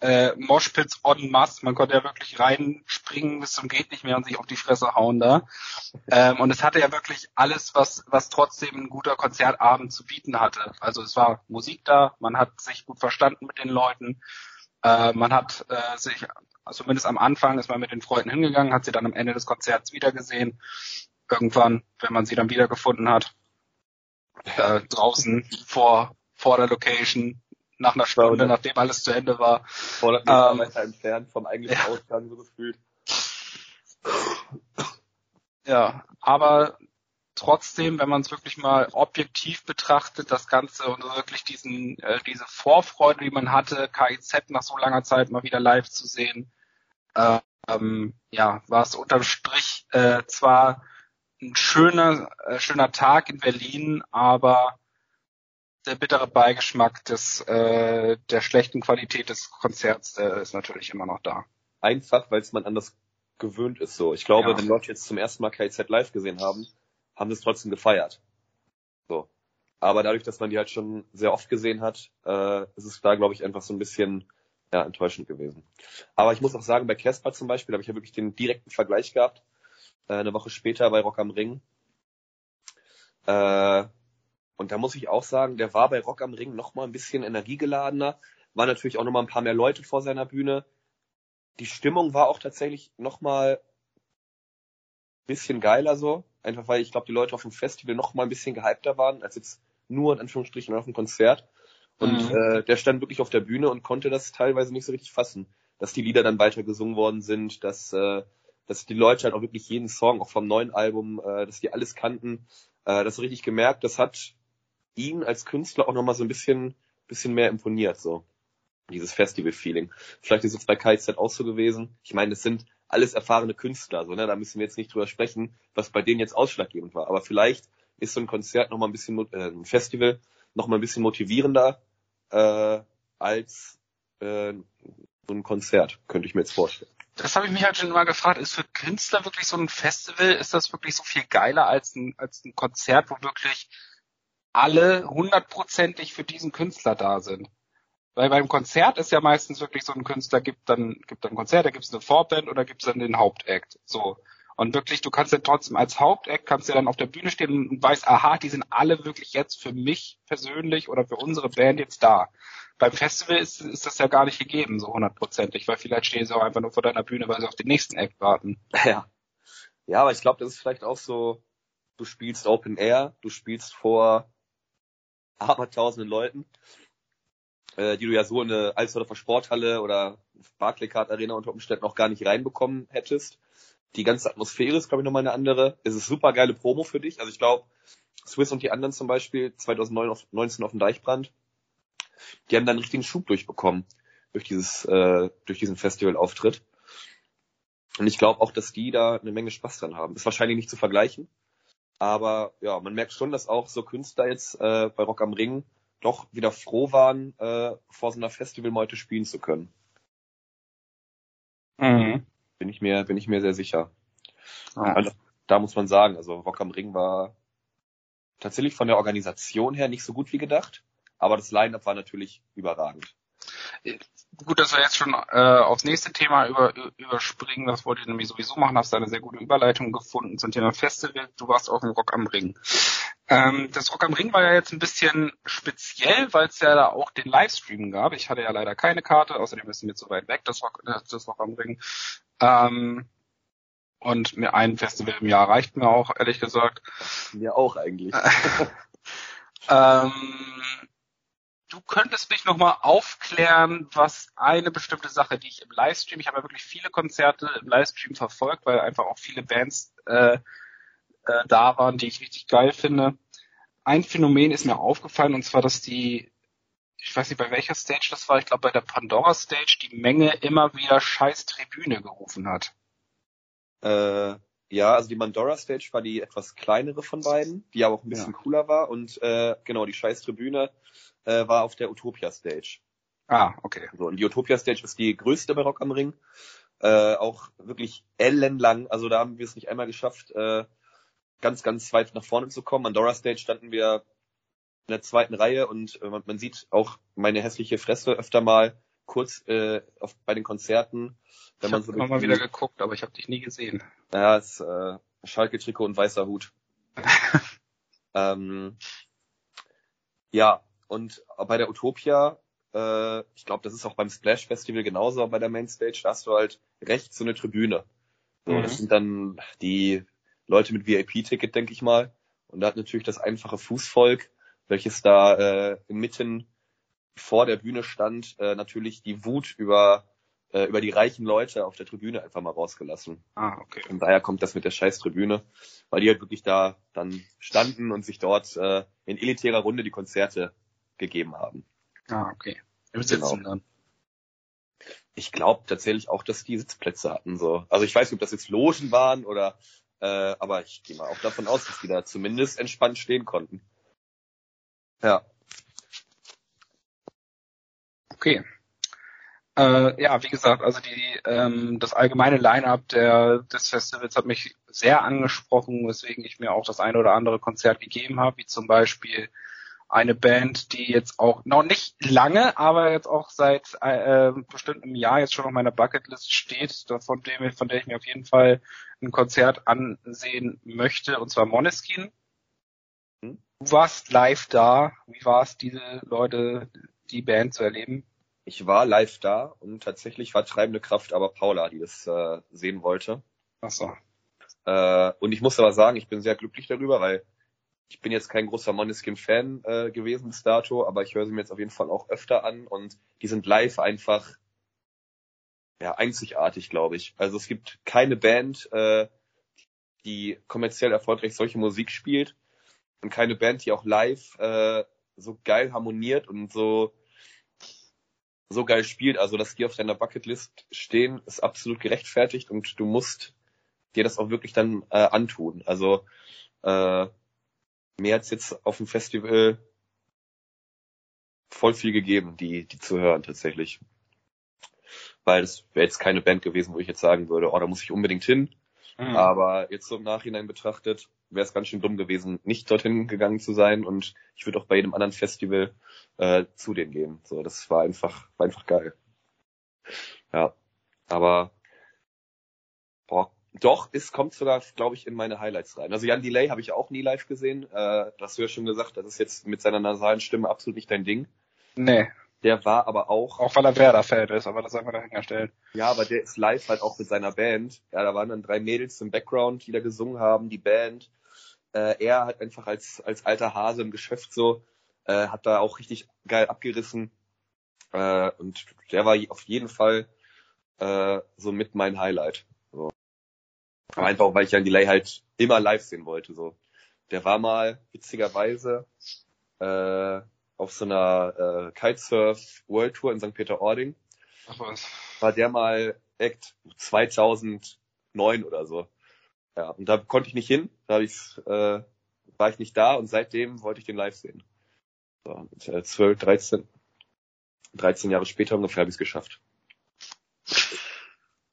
S2: äh, Moshpits en masse. Man konnte ja wirklich reinspringen bis zum geht nicht mehr und sich auf die Fresse hauen da. Ähm, und es hatte ja wirklich alles, was, was trotzdem ein guter Konzertabend zu bieten hatte. Also es war Musik da, man hat sich gut verstanden mit den Leuten, äh, man hat äh, sich also zumindest am Anfang ist man mit den Freunden hingegangen, hat sie dann am Ende des Konzerts wiedergesehen. Irgendwann, wenn man sie dann wiedergefunden hat, äh, draußen vor, vor der Location, nach einer Stunde, nachdem alles zu Ende war.
S1: 100 Meter ähm, entfernt vom eigentlichen ja. Ausgang, so gefühlt.
S2: Ja, aber trotzdem, wenn man es wirklich mal objektiv betrachtet, das Ganze und wirklich diesen, äh, diese Vorfreude, die man hatte, KIZ nach so langer Zeit mal wieder live zu sehen, äh, ähm, ja, war es unterm Strich äh, zwar ein schöner, äh, schöner Tag in Berlin, aber der bittere Beigeschmack des, äh, der schlechten Qualität des Konzerts äh, ist natürlich immer noch da.
S1: Einfach, weil es man anders gewöhnt ist so. Ich glaube, ja. wenn Leute jetzt zum ersten Mal KZ live gesehen haben, haben es trotzdem gefeiert. So. Aber dadurch, dass man die halt schon sehr oft gesehen hat, äh, ist es da, glaube ich, einfach so ein bisschen ja, enttäuschend gewesen. Aber ich muss auch sagen, bei Casper zum Beispiel habe ich ja wirklich den direkten Vergleich gehabt. Äh, eine Woche später bei Rock am Ring. Äh, und da muss ich auch sagen, der war bei Rock am Ring noch mal ein bisschen energiegeladener. War natürlich auch noch mal ein paar mehr Leute vor seiner Bühne. Die Stimmung war auch tatsächlich noch mal ein bisschen geiler so. Einfach weil ich glaube, die Leute auf dem Festival noch mal ein bisschen gehypter waren, als jetzt nur in Anführungsstrichen auf dem Konzert. Und mhm. äh, der stand wirklich auf der Bühne und konnte das teilweise nicht so richtig fassen, dass die Lieder dann weiter gesungen worden sind, dass, äh, dass die Leute halt auch wirklich jeden Song, auch vom neuen Album, äh, dass die alles kannten. Äh, das richtig gemerkt, das hat ihn als Künstler auch nochmal so ein bisschen, bisschen mehr imponiert, so. Dieses Festival-Feeling. Vielleicht ist es bei KZ auch so gewesen. Ich meine, es sind alles erfahrene Künstler, so, ne? Da müssen wir jetzt nicht drüber sprechen, was bei denen jetzt ausschlaggebend war. Aber vielleicht ist so ein Konzert nochmal ein bisschen, äh, ein Festival nochmal ein bisschen motivierender, äh, als, äh, so ein Konzert, könnte ich mir jetzt vorstellen.
S2: Das habe ich mich halt schon mal gefragt. Ist für Künstler wirklich so ein Festival, ist das wirklich so viel geiler als ein, als ein Konzert, wo wirklich alle hundertprozentig für diesen Künstler da sind. Weil beim Konzert ist ja meistens wirklich so ein Künstler gibt dann gibt dann ein Konzert, da gibt es eine Vorband oder gibt es dann den Hauptakt. So. Und wirklich, du kannst ja trotzdem als Hauptakt kannst ja dann auf der Bühne stehen und weißt, aha, die sind alle wirklich jetzt für mich persönlich oder für unsere Band jetzt da. Beim Festival ist, ist das ja gar nicht gegeben, so hundertprozentig, weil vielleicht stehen sie auch einfach nur vor deiner Bühne, weil sie auf den nächsten Act warten. [LAUGHS]
S1: Ja. Ja, aber ich glaube, das ist vielleicht auch so, du spielst Open Air, du spielst vor abertausenden Leuten, äh, die du ja so in eine Alsdorfer Sporthalle oder Barclaycard Arena unter Umständen auch gar nicht reinbekommen hättest. Die ganze Atmosphäre ist, glaube ich, nochmal eine andere. Es ist super geile Promo für dich. Also ich glaube, Swiss und die anderen zum Beispiel 2019 auf dem Deichbrand, die haben dann einen richtigen Schub durchbekommen durch dieses, äh, durch diesen Festivalauftritt. Und ich glaube auch, dass die da eine Menge Spaß dran haben. Ist wahrscheinlich nicht zu vergleichen, aber ja, man merkt schon, dass auch so Künstler jetzt äh, bei Rock am Ring doch wieder froh waren, äh, vor so einer Festivalmeute spielen zu können. Mhm. Bin ich mir, bin ich mir sehr sicher. Ja. Also, da muss man sagen, also Rock am Ring war tatsächlich von der Organisation her nicht so gut wie gedacht, aber das Line-Up war natürlich überragend
S2: gut, dass wir jetzt schon äh, aufs nächste Thema über, überspringen. Das wollte ich nämlich sowieso machen. Hast da eine sehr gute Überleitung gefunden zum Thema Festival. Du warst auf dem Rock am Ring. Ähm, das Rock am Ring war ja jetzt ein bisschen speziell, weil es ja da auch den Livestream gab. Ich hatte ja leider keine Karte, außerdem ist mir zu weit weg, das Rock, das Rock am Ring. Ähm, und mir ein Festival im Jahr reicht mir auch, ehrlich gesagt.
S1: Mir auch eigentlich. [LAUGHS]
S2: ähm, du könntest mich nochmal aufklären, was eine bestimmte Sache, die ich im Livestream, ich habe ja wirklich viele Konzerte im Livestream verfolgt, weil einfach auch viele Bands äh, äh, da waren, die ich richtig geil finde. Ein Phänomen ist mir aufgefallen und zwar, dass die, ich weiß nicht bei welcher Stage das war, ich glaube bei der Pandora Stage, die Menge immer wieder scheiß Tribüne gerufen hat.
S1: Äh, ja, also die Mandora Stage war die etwas kleinere von beiden, die aber auch ein bisschen ja. cooler war und äh, genau, die scheiß Tribüne äh, war auf der Utopia Stage.
S2: Ah, okay.
S1: So, und die Utopia Stage ist die größte bei Rock am Ring. Äh, auch wirklich ellenlang. Also da haben wir es nicht einmal geschafft, äh, ganz, ganz weit nach vorne zu kommen. An Dora Stage standen wir in der zweiten Reihe und äh, man sieht auch meine hässliche Fresse öfter mal kurz äh, auf, bei den Konzerten.
S2: Wenn ich man so mal wieder geguckt, aber ich habe dich nie gesehen.
S1: Ja, es äh, Schalke-Trikot und weißer Hut. [LAUGHS] ähm, ja, und bei der Utopia äh, ich glaube, das ist auch beim Splash Festival genauso bei der Mainstage. Da hast du halt rechts so eine Tribüne. So, mhm. Das sind dann die Leute mit VIP-Ticket, denke ich mal. Und da hat natürlich das einfache Fußvolk, welches da äh, inmitten vor der Bühne stand, äh, natürlich die Wut über äh, über die reichen Leute auf der Tribüne einfach mal rausgelassen.
S2: Ah, okay.
S1: Und daher kommt das mit der scheiß Tribüne, weil die halt wirklich da dann standen und sich dort äh, in elitärer Runde die Konzerte gegeben haben.
S2: Ah, okay. Im Sitzen genau. dann.
S1: Ich glaube tatsächlich auch, dass die Sitzplätze hatten. so. Also ich weiß nicht, ob das jetzt Logen waren oder äh, aber ich gehe mal auch davon aus, dass die da zumindest entspannt stehen konnten. Ja.
S2: Okay. Äh, ja, wie gesagt, also die ähm, das allgemeine Line-up der des Festivals hat mich sehr angesprochen, weswegen ich mir auch das eine oder andere Konzert gegeben habe, wie zum Beispiel eine Band, die jetzt auch noch nicht lange, aber jetzt auch seit äh, bestimmt einem Jahr jetzt schon auf meiner Bucketlist steht, von, dem, von der ich mir auf jeden Fall ein Konzert ansehen möchte, und zwar Moneskin. Hm? Du warst live da. Wie war es, diese Leute, die Band zu erleben?
S1: Ich war live da und tatsächlich war treibende Kraft aber Paula, die das äh, sehen wollte.
S2: Ach so.
S1: Äh, und ich muss aber sagen, ich bin sehr glücklich darüber, weil ich bin jetzt kein großer Moneskin-Fan äh, gewesen bis dato, aber ich höre sie mir jetzt auf jeden Fall auch öfter an und die sind live einfach ja einzigartig, glaube ich. Also es gibt keine Band, äh, die kommerziell erfolgreich solche Musik spielt und keine Band, die auch live äh, so geil harmoniert und so so geil spielt. Also dass die auf deiner Bucketlist stehen, ist absolut gerechtfertigt und du musst dir das auch wirklich dann äh, antun. Also äh, mir hat's jetzt auf dem Festival voll viel gegeben, die, die zu hören tatsächlich. Weil es wäre jetzt keine Band gewesen, wo ich jetzt sagen würde, oh, da muss ich unbedingt hin. Mhm. Aber jetzt so im Nachhinein betrachtet, wäre es ganz schön dumm gewesen, nicht dorthin gegangen zu sein und ich würde auch bei jedem anderen Festival äh, zu denen gehen. So, das war einfach, war einfach geil. Ja. Aber boah, doch, es kommt sogar, glaube ich, in meine Highlights rein. Also Jan Delay habe ich auch nie live gesehen. Äh, das hast du ja schon gesagt, das ist jetzt mit seiner nasalen Stimme absolut nicht dein Ding.
S2: Nee.
S1: Der war aber auch.
S2: Auch weil er Werder-Fan ist, aber das einfach dahingestellt.
S1: Ja, aber der ist live halt auch mit seiner Band. Ja, da waren dann drei Mädels im Background, die da gesungen haben, die Band. Äh, er hat einfach als, als alter Hase im Geschäft so, äh, hat da auch richtig geil abgerissen. Äh, und der war auf jeden Fall äh, so mit mein Highlight. So. Aber einfach, weil ich Jan Delay halt immer live sehen wollte. So. Der war mal witzigerweise äh, auf so einer äh, Kitesurf World Tour in St. Peter-Ording.
S2: Ach was.
S1: War der mal Act 2009 oder so. Ja, und da konnte ich nicht hin, da hab ich, äh, war ich nicht da und seitdem wollte ich den live sehen. So, mit, äh, 12, 13, 13 Jahre später ungefähr habe ich es geschafft.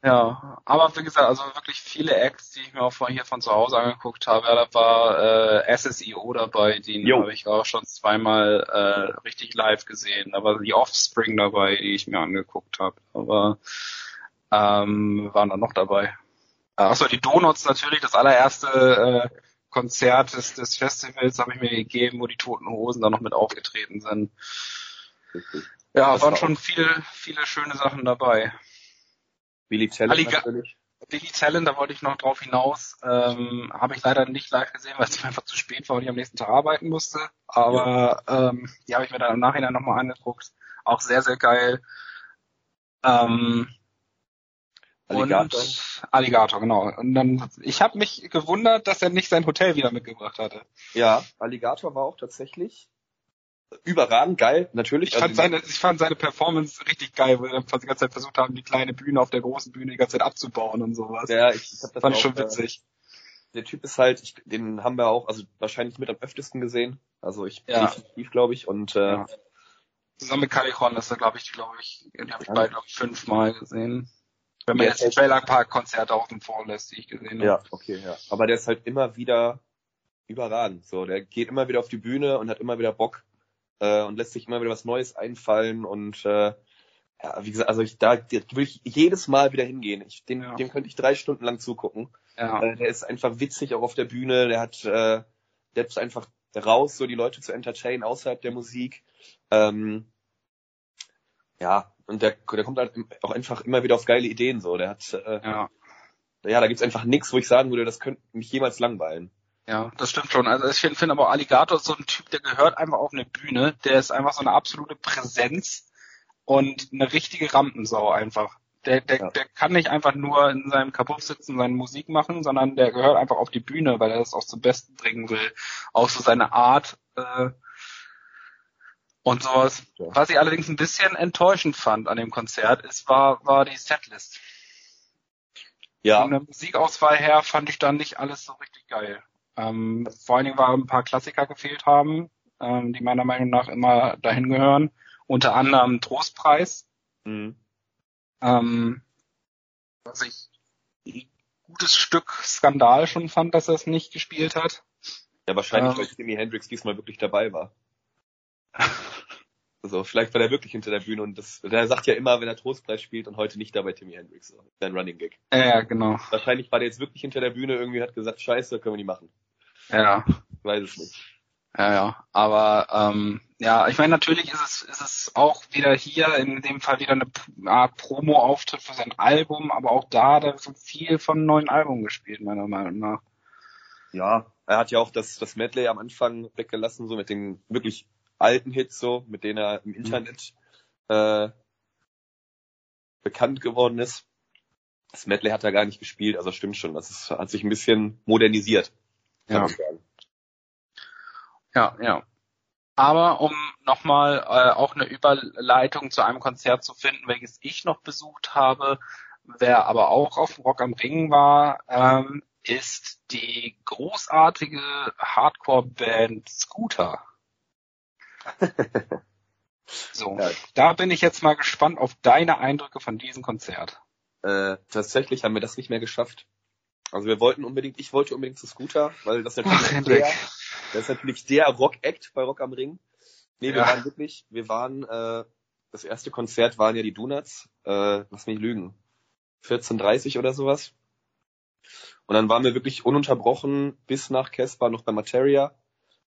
S2: Ja, aber wie gesagt, also wirklich viele Acts, die ich mir auch von hier von zu Hause angeguckt habe. Ja, da war äh, SSIO dabei, den habe ich auch schon zweimal äh, richtig live gesehen. Da war die Offspring dabei, die ich mir angeguckt habe. Aber ähm, waren da noch dabei. Achso, die Donuts natürlich, das allererste äh, Konzert des, des Festivals habe ich mir gegeben, wo die Toten Hosen da noch mit aufgetreten sind. Ja, das waren schon viele, viele schöne Sachen dabei.
S1: Billy Talent natürlich.
S2: Billy Talent, da wollte ich noch drauf hinaus. Ähm, Habe ich leider nicht live gesehen, weil es einfach zu spät war und ich am nächsten Tag arbeiten musste. Aber ja. ähm, die habe ich mir dann im Nachhinein nochmal angeguckt. Auch sehr, sehr geil. Ähm,
S1: Alligator.
S2: Und Alligator, genau. Und dann, ich habe mich gewundert, dass er nicht sein Hotel wieder mitgebracht hatte.
S1: Ja, Alligator war auch tatsächlich überragend geil, natürlich.
S2: Ich fand,
S1: Also,
S2: seine, ich fand seine Performance richtig geil, wo wir dann die ganze Zeit versucht haben, die kleine Bühne auf der großen Bühne die ganze Zeit abzubauen und sowas.
S1: ja, ich, ich hab das
S2: fand
S1: auch,
S2: schon
S1: äh,
S2: witzig.
S1: der Typ ist halt, ich, den haben wir auch, also wahrscheinlich mit am öftesten gesehen. Also ich
S2: Ja.
S1: definitiv, glaube ich. Und äh,
S2: Ja. Zusammen mit Callejon ist er, glaube ich, glaube ich, die habe ich
S1: Ja.
S2: beide, glaube ich, fünfmal gesehen. Wenn man
S1: Ja,
S2: jetzt die
S1: echt.
S2: Trailer Park Konzerte außen vor lässt, die ich gesehen habe.
S1: ja, okay, ja. Aber der ist halt immer wieder überragend. So, der geht immer wieder auf die Bühne und hat immer wieder Bock äh, und lässt sich immer wieder was Neues einfallen und äh, ja, wie gesagt, also ich da da will ich jedes Mal wieder hingehen. Ich, den,
S2: Ja.
S1: dem könnte ich drei Stunden lang zugucken.
S2: Ja.
S1: Äh, der ist einfach witzig auch auf der Bühne. Der hat, äh, der ist einfach raus, so die Leute zu entertainen außerhalb der Musik. Ähm, ja, und der, der kommt halt auch einfach immer wieder auf geile Ideen so. Der hat, äh,
S2: ja.
S1: ja, da gibt's einfach nichts, wo ich sagen würde, das könnte mich jemals langweilen.
S2: Ja, das stimmt schon. Also ich finde find aber Alligator ist so ein Typ, der gehört einfach auf eine Bühne. Der ist einfach so eine absolute Präsenz und eine richtige Rampensau einfach. Der, der,
S1: Ja.
S2: der kann nicht einfach nur in seinem Kabuff sitzen, seine Musik machen, sondern der gehört einfach auf die Bühne, weil er das auch zum Besten bringen will. Auch so seine Art äh, und sowas.
S1: Ja.
S2: Was ich allerdings ein bisschen enttäuschend fand an dem Konzert, ist, war, war die Setlist.
S1: Ja,
S2: Von der Musikauswahl her fand ich dann nicht alles so richtig geil. Ähm, vor allen Dingen waren ein paar Klassiker gefehlt haben, ähm, die meiner Meinung nach immer dahin gehören. Unter anderem Trostpreis,
S1: mhm.
S2: ähm, was ich ein gutes Stück Skandal schon fand, dass er es nicht gespielt hat.
S1: ja wahrscheinlich,
S2: Ähm.
S1: weil Jimi Hendrix diesmal wirklich dabei war. [LAUGHS] Also vielleicht war der wirklich hinter der Bühne und das, der sagt ja immer, wenn er Trostpreis spielt und heute nicht dabei Timmy Hendrix. So. Sein Running Gag.
S2: Ja, genau.
S1: Wahrscheinlich war der jetzt wirklich hinter der Bühne, irgendwie hat gesagt, scheiße, können wir nicht machen.
S2: Ja,
S1: Ich weiß es nicht.
S2: ja, ja. Aber ähm, ja, ich meine, natürlich ist es, ist es auch wieder hier in dem Fall wieder eine Art Promo-Auftritt für sein Album, aber auch da hat er so viel von einem neuen Album gespielt, meiner Meinung nach.
S1: Ja, er hat ja auch das, das Medley am Anfang weggelassen, so mit den wirklich alten Hits, so, mit denen er im Internet äh, bekannt geworden ist. Das Medley hat er gar nicht gespielt, also stimmt schon. Das ist, hat sich ein bisschen modernisiert. kann
S2: Ja. Ja, ja. Aber um nochmal äh, auch eine Überleitung zu einem Konzert zu finden, welches ich noch besucht habe, wer aber auch auf Rock am Ring war, ähm, ist die großartige Hardcore-Band Scooter. [LAUGHS] So,
S1: Ja.
S2: da bin ich jetzt mal gespannt auf deine Eindrücke von diesem Konzert.
S1: Äh, tatsächlich haben wir das nicht mehr geschafft. Also wir wollten unbedingt, ich wollte unbedingt zu Scooter, weil das natürlich
S2: Ach,
S1: der, das ist natürlich der Rock-Act bei Rock am Ring. Nee, wir
S2: Ja.
S1: waren wirklich, wir waren, äh, das erste Konzert waren ja die Donuts, äh, lass mich lügen, 14.30 oder sowas. Und dann waren wir wirklich ununterbrochen bis nach Casper noch bei Materia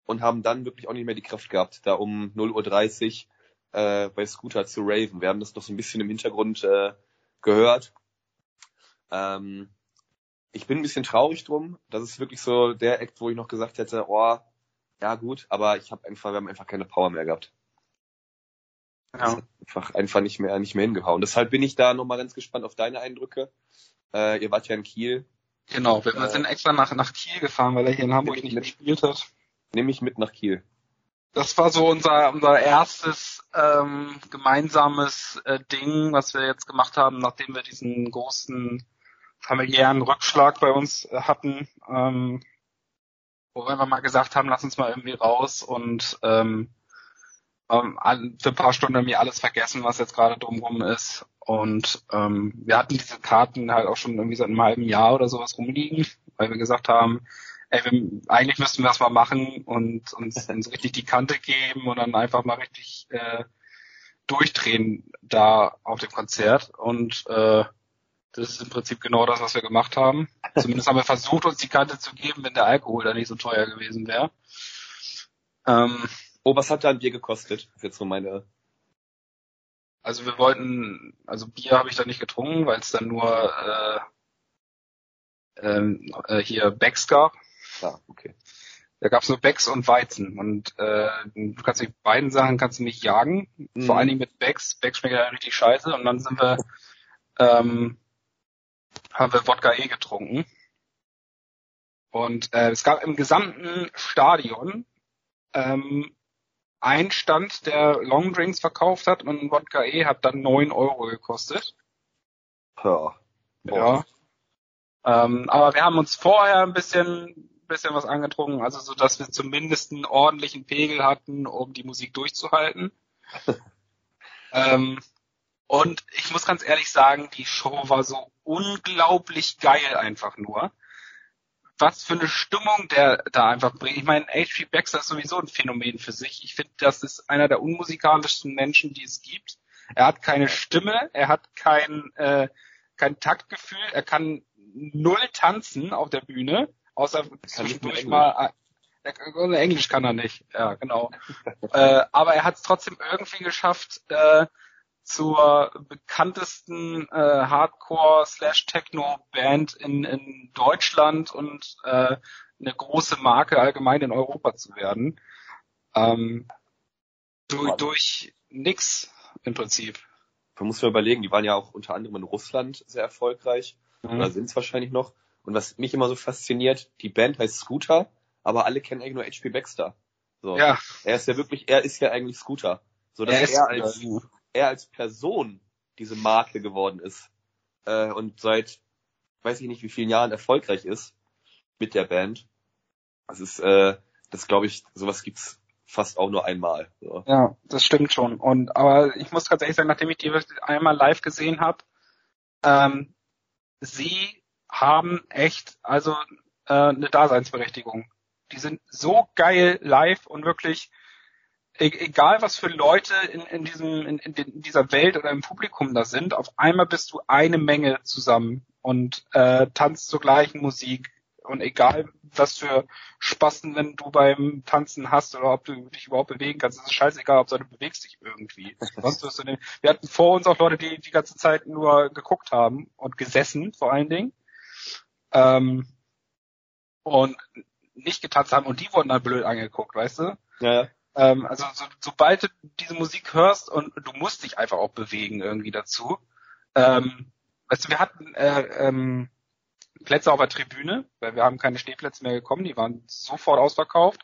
S1: und haben dann wirklich auch nicht mehr die Kraft gehabt, da um 0.30 Uhr äh, bei Scooter zu raven. Wir haben das noch so ein bisschen im Hintergrund äh, gehört. Ähm, ich bin ein bisschen traurig drum. Das ist wirklich so der Act, wo ich noch gesagt hätte, oh, ja gut, aber ich habe einfach, wir haben einfach keine Power mehr gehabt.
S2: Ja.
S1: einfach, einfach nicht mehr, nicht mehr hingehauen. Deshalb bin ich da nochmal ganz gespannt auf deine Eindrücke. Äh, ihr wart ja in Kiel.
S2: Genau, wir
S1: Äh,
S2: sind extra nach, nach Kiel gefahren, weil er hier in Hamburg nicht
S1: mit-
S2: gespielt hat.
S1: Nimm mich mit nach Kiel.
S2: Das war so unser unser erstes ähm, gemeinsames äh, Ding, was wir jetzt gemacht haben, nachdem wir diesen großen familiären Rückschlag bei uns äh, hatten, ähm, wo wir mal gesagt haben, lass uns mal irgendwie raus und ähm, ähm, für ein paar Stunden irgendwie alles vergessen, was jetzt gerade drumrum ist. Und ähm, wir hatten diese Karten halt auch schon irgendwie seit einem halben Jahr oder sowas rumliegen, weil wir gesagt haben, ey, wir, eigentlich müssten wir das mal machen und uns, [LAUGHS] uns richtig die Kante geben und dann einfach mal richtig äh, durchdrehen da auf dem Konzert. Und äh, das ist im Prinzip genau das, was wir gemacht haben. Zumindest haben wir versucht, uns die Kante zu geben, wenn der Alkohol da nicht so teuer gewesen wäre. Ähm,
S1: Oh, was hat da ein Bier gekostet? Jetzt so meine.
S2: also wir wollten, also Bier habe ich da nicht getrunken, weil es dann nur äh, ähm, äh, hier Becks gab.
S1: Ah, okay.
S2: Da gab's nur Becks und Weizen. Und äh, du kannst mit beiden Sachen kannst du mich jagen.
S1: Mhm.
S2: Vor allen Dingen mit Becks. Becks schmeckt ja richtig scheiße. Und dann sind wir ähm, haben wir Wodka E getrunken. Und äh, es gab im gesamten Stadion ähm, ein Stand, der Longdrinks verkauft hat und Wodka E hat dann neun Euro gekostet.
S1: Ja.
S2: Ja. Ähm, aber wir haben uns vorher ein bisschen, bisschen was angetrunken, also so, dass wir zumindest einen ordentlichen Pegel hatten, um die Musik durchzuhalten. [LAUGHS] ähm, und ich muss ganz ehrlich sagen, die Show war so unglaublich geil einfach nur. Was für eine Stimmung der da einfach bringt. Ich meine, H.P. Baxter ist sowieso ein Phänomen für sich. Ich finde, das ist einer der unmusikalischsten Menschen, die es gibt. Er hat keine Stimme, er hat kein, äh, kein Taktgefühl, er kann null tanzen auf der Bühne, außer zwischendurch mal Englisch kann er nicht, ja genau. [LAUGHS] äh, aber er hat es trotzdem irgendwie geschafft, äh, zur bekanntesten äh, Hardcore-Slash-Techno-Band in, in Deutschland und äh, eine große Marke allgemein in Europa zu werden. Ähm, durch, durch nix im Prinzip.
S1: Man muss mal überlegen, die waren ja auch unter anderem in Russland sehr erfolgreich mhm. oder sind es wahrscheinlich noch. Und was mich immer so fasziniert, die Band heißt Scooter, aber alle kennen eigentlich nur HP Baxter. So. Ja. Er ist ja wirklich, er ist ja eigentlich Scooter. So dass er, er als, er als Person diese Marke geworden ist äh, und seit weiß ich nicht wie vielen Jahren erfolgreich ist mit der Band. Das ist, äh, das glaube ich, sowas gibt's fast auch nur einmal.
S2: So. Ja, das stimmt schon. Und aber ich muss ehrlich sagen, nachdem ich die einmal live gesehen habe, ähm, sie haben echt also äh, eine Daseinsberechtigung. Die sind so geil live und wirklich E-, egal was für Leute in, in diesem in, in, dieser Welt oder im Publikum da sind, auf einmal bist du eine Menge zusammen und äh, tanzt zur gleichen Musik und egal was für Spasten wenn du beim Tanzen hast oder ob du dich überhaupt bewegen kannst, ist es scheißegal, ob du bewegst dich irgendwie. [LAUGHS] wir hatten vor uns auch Leute, die die ganze Zeit nur geguckt haben und gesessen vor allen Dingen ähm, und nicht getanzt haben und die wurden dann blöd angeguckt, weißt du?
S1: Ja.
S2: Ähm, also so, sobald du diese Musik hörst und du musst dich einfach auch bewegen irgendwie dazu. Ähm, weißt du, wir hatten äh, ähm, Plätze auf der Tribüne, weil wir haben keine Stehplätze mehr gekommen, die waren sofort ausverkauft.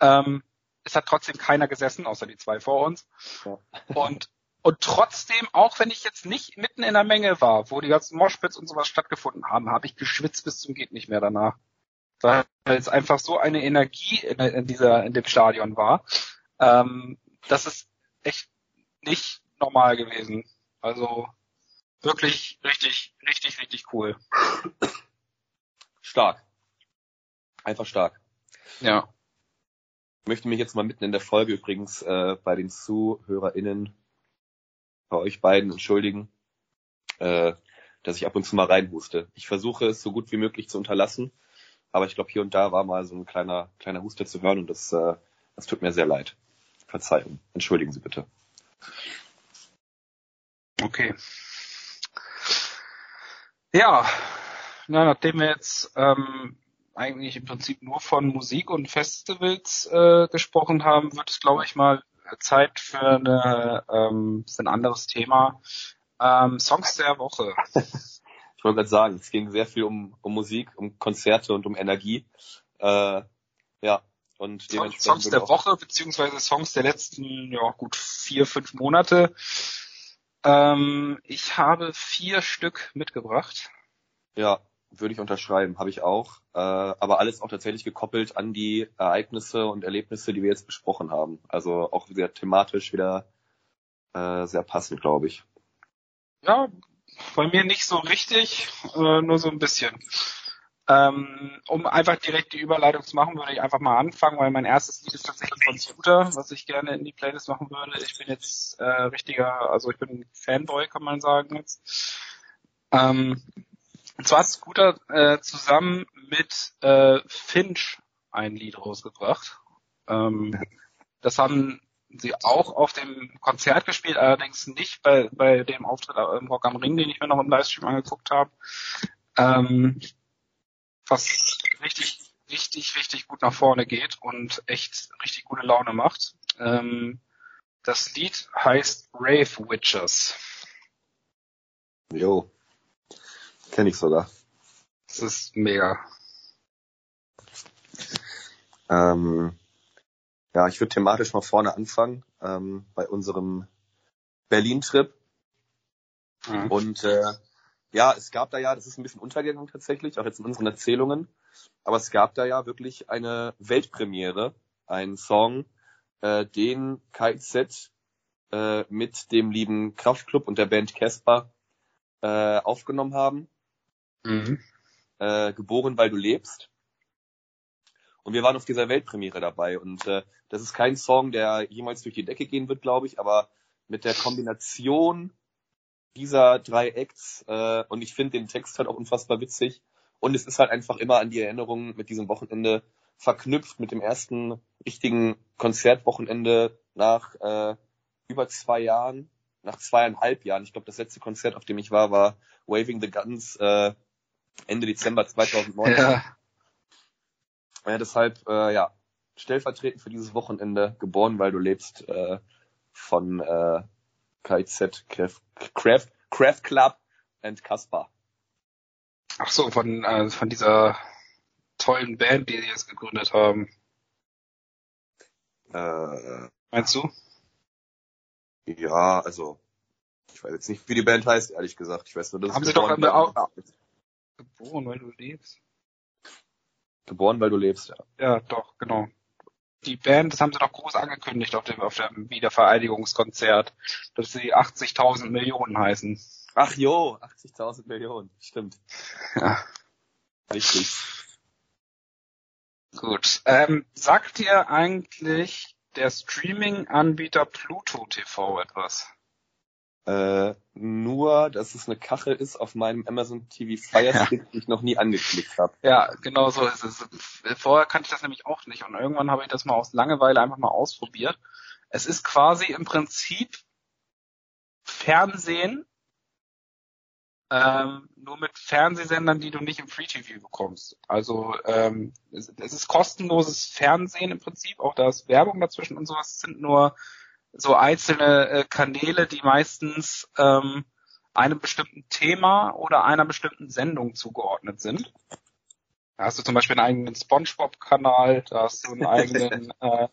S2: Ähm, es hat trotzdem keiner gesessen, außer die zwei vor uns. Ja. Und und trotzdem, auch wenn ich jetzt nicht mitten in der Menge war, wo die ganzen Moshpits und sowas stattgefunden haben, habe ich geschwitzt bis zum geht nicht mehr danach weil es einfach so eine Energie in, in dieser in dem Stadion war. Ähm, das ist echt nicht normal gewesen. Also wirklich richtig, richtig, richtig cool.
S1: Stark. Einfach stark.
S2: Ja.
S1: Ich möchte mich jetzt mal mitten in der Folge übrigens äh, bei den ZuhörerInnen, bei euch beiden entschuldigen, äh, dass ich ab und zu mal reinhuste. Ich versuche es so gut wie möglich zu unterlassen. Aber ich glaube, hier und da war mal so ein kleiner, kleiner Huster zu hören und das, äh, das tut mir sehr leid. Verzeihung. Entschuldigen Sie bitte.
S2: Okay. Ja, na, nachdem wir jetzt ähm, eigentlich im Prinzip nur von Musik und Festivals äh, gesprochen haben, wird es, glaube ich, mal Zeit für, eine, ähm, für ein anderes Thema. Ähm, Songs der Woche. [LAUGHS]
S1: Ich wollte gerade sagen, es ging sehr viel um, um Musik, um Konzerte und um Energie. Äh, ja, und
S2: Songs, Songs der Woche beziehungsweise Songs der letzten, ja gut vier, fünf Monate. Ähm, ich habe vier Stück mitgebracht.
S1: Ja, würde ich unterschreiben, habe ich auch. Äh, aber alles auch tatsächlich gekoppelt an die Ereignisse und Erlebnisse, die wir jetzt besprochen haben. Also auch sehr thematisch wieder äh, sehr passend, glaube ich.
S2: Ja, bei mir nicht so richtig, äh, nur so ein bisschen. Ähm, um einfach direkt die Überleitung zu machen, würde ich einfach mal anfangen, weil mein erstes Lied ist tatsächlich von Scooter, was ich gerne in die Playlist machen würde. Ich bin jetzt äh, richtiger, also ich bin Fanboy, kann man sagen jetzt. Ähm, und zwar hat Scooter äh, zusammen mit äh, Finch ein Lied rausgebracht. Ähm, das haben sie auch auf dem Konzert gespielt, allerdings nicht bei, bei dem Auftritt im Rock am Ring, den ich mir noch im Livestream angeguckt habe. Ähm, was richtig, richtig, richtig gut nach vorne geht und echt richtig gute Laune macht. Ähm, das Lied heißt Rave Witches.
S1: Jo. Kenne ich sogar.
S2: Das ist mega.
S1: Ähm, ja, ich würde thematisch mal vorne anfangen, ähm, bei unserem Berlin-Trip.
S2: Mhm.
S1: Und äh, ja, es gab da ja, das ist ein bisschen untergegangen tatsächlich, auch jetzt in unseren Erzählungen, aber es gab da ja wirklich eine Weltpremiere, einen Song, äh, den KZ äh, mit dem lieben Kraftklub und der Band Casper äh, aufgenommen haben.
S2: Mhm.
S1: Äh, geboren, weil du lebst. Und wir waren auf dieser Weltpremiere dabei. Und äh, das ist kein Song, der jemals durch die Decke gehen wird, glaube ich, aber mit der Kombination dieser drei Acts äh, und ich finde den Text halt auch unfassbar witzig. Und es ist halt einfach immer an die Erinnerung mit diesem Wochenende verknüpft, mit dem ersten richtigen Konzertwochenende nach äh, über zwei Jahren, nach zweieinhalb Jahren. Ich glaube, das letzte Konzert, auf dem ich war, war Waving the Guns äh, Ende Dezember [LAUGHS] 2009.
S2: Ja.
S1: Ja, deshalb, äh, ja, stellvertretend für dieses Wochenende geboren, weil du lebst, äh, von äh, KIZ Craft, Craft, Craft Club and Kaspar.
S2: Ach so, von, äh, von dieser tollen Band, die sie jetzt gegründet haben.
S1: Äh,
S2: Meinst du?
S1: ja, also, ich weiß jetzt nicht, wie die Band heißt, ehrlich gesagt. Ich weiß nur, dass
S2: Haben sie doch
S1: geboren,
S2: in der
S1: weil,
S2: Au- Geboren, weil du lebst.
S1: geboren, weil du lebst, ja.
S2: Ja, doch, genau. Die Band, das haben sie doch groß angekündigt auf dem, auf dem Wiedervereinigungskonzert, dass sie 80.000 Millionen heißen.
S1: Ach jo, 80.000 Millionen, stimmt.
S2: Ja.
S1: Richtig.
S2: Gut. Ähm, sagt dir eigentlich der Streaming-Anbieter Pluto TV etwas?
S1: Äh, nur, dass es eine Kachel ist auf meinem Amazon TV Fire Stick, die ich noch nie angeklickt habe.
S2: Ja, genau so ist es. Vorher kannte ich das nämlich auch nicht und irgendwann habe ich das mal aus Langeweile einfach mal ausprobiert. Es ist quasi im Prinzip Fernsehen, ähm, nur mit Fernsehsendern, die du nicht im Free TV bekommst. Also ähm, es, es ist kostenloses Fernsehen im Prinzip, auch da ist Werbung dazwischen und sowas, es sind nur so einzelne äh, Kanäle, die meistens ähm, einem bestimmten Thema oder einer bestimmten Sendung zugeordnet sind. Da hast du zum Beispiel einen eigenen SpongeBob-Kanal, da hast du einen [LAUGHS] eigenen äh,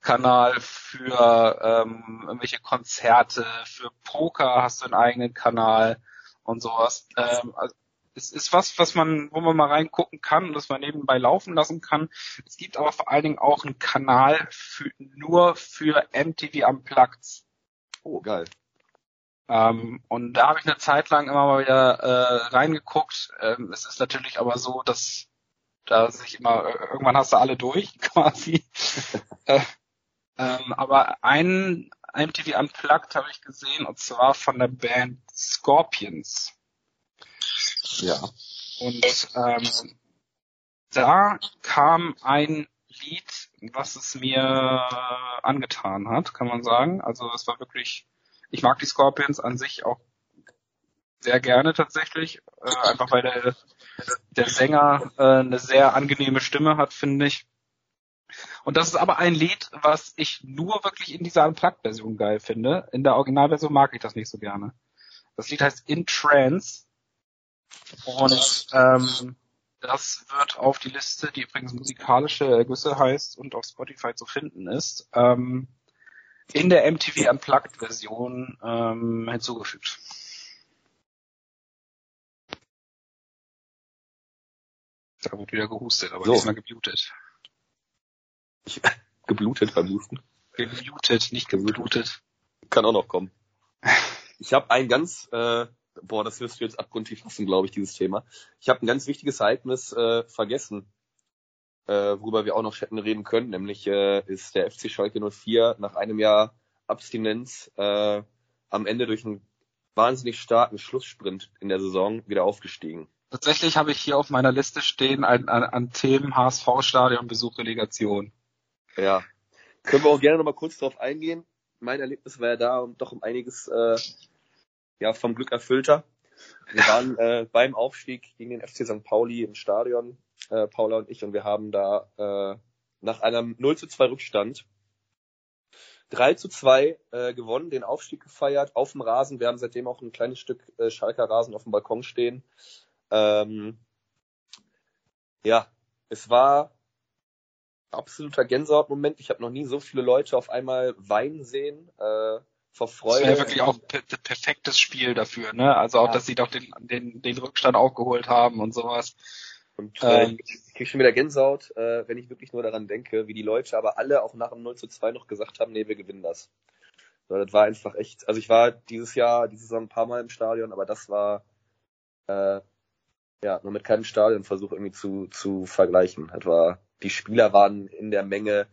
S2: Kanal für ähm, irgendwelche Konzerte, für Poker hast du einen eigenen Kanal und sowas. Ähm, also es ist was, was man, wo man mal reingucken kann und das man nebenbei laufen lassen kann. Es gibt aber vor allen Dingen auch einen Kanal für, nur für MTV Unplugged.
S1: Oh, geil.
S2: Ähm, und da habe ich eine Zeit lang immer mal wieder äh, reingeguckt. Ähm, es ist natürlich aber so, dass da sich immer, äh, irgendwann hast du alle durch, [LAUGHS] quasi. [LAUGHS] äh, ähm, aber ein MTV Unplugged habe ich gesehen, und zwar von der Band Scorpions.
S1: Ja.
S2: Und ähm, da kam ein Lied, was es mir angetan hat, kann man sagen. Also es war wirklich, ich mag die Scorpions an sich auch sehr gerne tatsächlich, äh, einfach weil der, der Sänger äh, eine sehr angenehme Stimme hat, finde ich. Und das ist aber ein Lied, was ich nur wirklich in dieser Unplugged-Version geil finde. In der Originalversion mag ich das nicht so gerne. Das Lied heißt In Trance und ähm, das wird auf die Liste, die übrigens musikalische Ergüsse heißt und auf Spotify zu finden ist, ähm, in der MTV Unplugged Version ähm, hinzugefügt. Da wird wieder gehustet, aber
S1: So.
S2: diesmal gemutet.
S1: Geblutet beim Husten.
S2: Gemutet, nicht geblutet.
S1: Kann auch noch kommen. Ich habe ein ganz, äh, boah, das wirst du jetzt abgrundtief fassen, glaube ich, dieses Thema. Ich habe ein ganz wichtiges Ereignis äh, vergessen, äh, worüber wir auch noch hätten reden können, nämlich äh, ist der FC Schalke 04 nach einem Jahr Abstinenz äh, am Ende durch einen wahnsinnig starken Schlusssprint in der Saison wieder aufgestiegen.
S2: Tatsächlich habe ich hier auf meiner Liste stehen an, an, an Themen HSV-Stadion, Besuch, Relegation.
S1: Ja. Können wir auch gerne nochmal kurz drauf eingehen. Mein Erlebnis war ja da und doch um einiges äh, ja, vom Glück erfüllter. Wir waren äh, beim Aufstieg gegen den FC St. Pauli im Stadion, äh, Paula und ich, und wir haben da äh, nach einem 0 zu 2 Rückstand 3 zu 2 äh, gewonnen, den Aufstieg gefeiert auf dem Rasen. Wir haben seitdem auch ein kleines Stück äh, Schalker Rasen auf dem Balkon stehen. Ähm, ja, es war absoluter Gänsehautmoment. Ich habe noch nie so viele Leute auf einmal weinen sehen. Äh, vor Freude.
S2: Das wäre wirklich auch per perfektes Spiel dafür, ne? Also auch, ja. dass sie doch den, den, den Rückstand auch geholt haben und sowas.
S1: Und äh, ähm, ich kriege schon wieder Gänsehaut, äh, wenn ich wirklich nur daran denke, wie die Leute aber alle auch nach dem 0 zu 2 noch gesagt haben, nee, wir gewinnen das. So, das war einfach echt, also ich war dieses Jahr, diese Saison ein paar Mal im Stadion, aber das war äh, ja nur mit keinem Stadionversuch irgendwie zu, zu vergleichen. Das war, die Spieler waren in der Menge,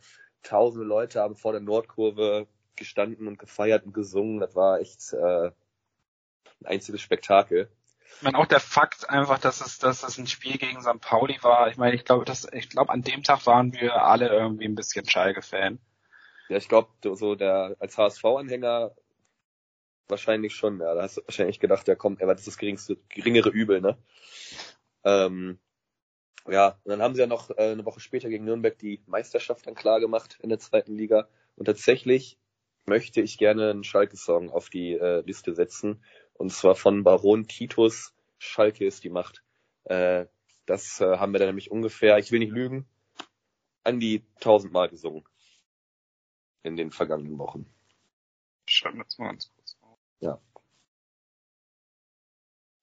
S1: tausende Leute haben vor der Nordkurve gestanden und gefeiert und gesungen. Das war echt äh, ein einziges Spektakel.
S2: Ich meine, auch der Fakt einfach, dass es, dass es ein Spiel gegen St. Pauli war. Ich meine, ich glaube, dass, ich glaube, an dem Tag waren wir alle irgendwie ein bisschen Schalke-Fan.
S1: Ja, ich glaube, so der, als HSV-Anhänger wahrscheinlich schon, ja. Da hast du wahrscheinlich gedacht, ja komm, aber das ist das geringste, geringere Übel, ne? Ähm, ja, und dann haben sie ja noch äh, eine Woche später gegen Nürnberg die Meisterschaft dann klar gemacht in der zweiten Liga. Und tatsächlich möchte ich gerne einen Schalke-Song auf die äh, Liste setzen. Und zwar von Baron Titus, Schalke ist die Macht. Äh, das äh, haben wir dann nämlich ungefähr, ich will nicht lügen, an die tausendmal gesungen. In den vergangenen Wochen.
S2: Schreiben wir jetzt mal ganz kurz auf.
S1: Ja.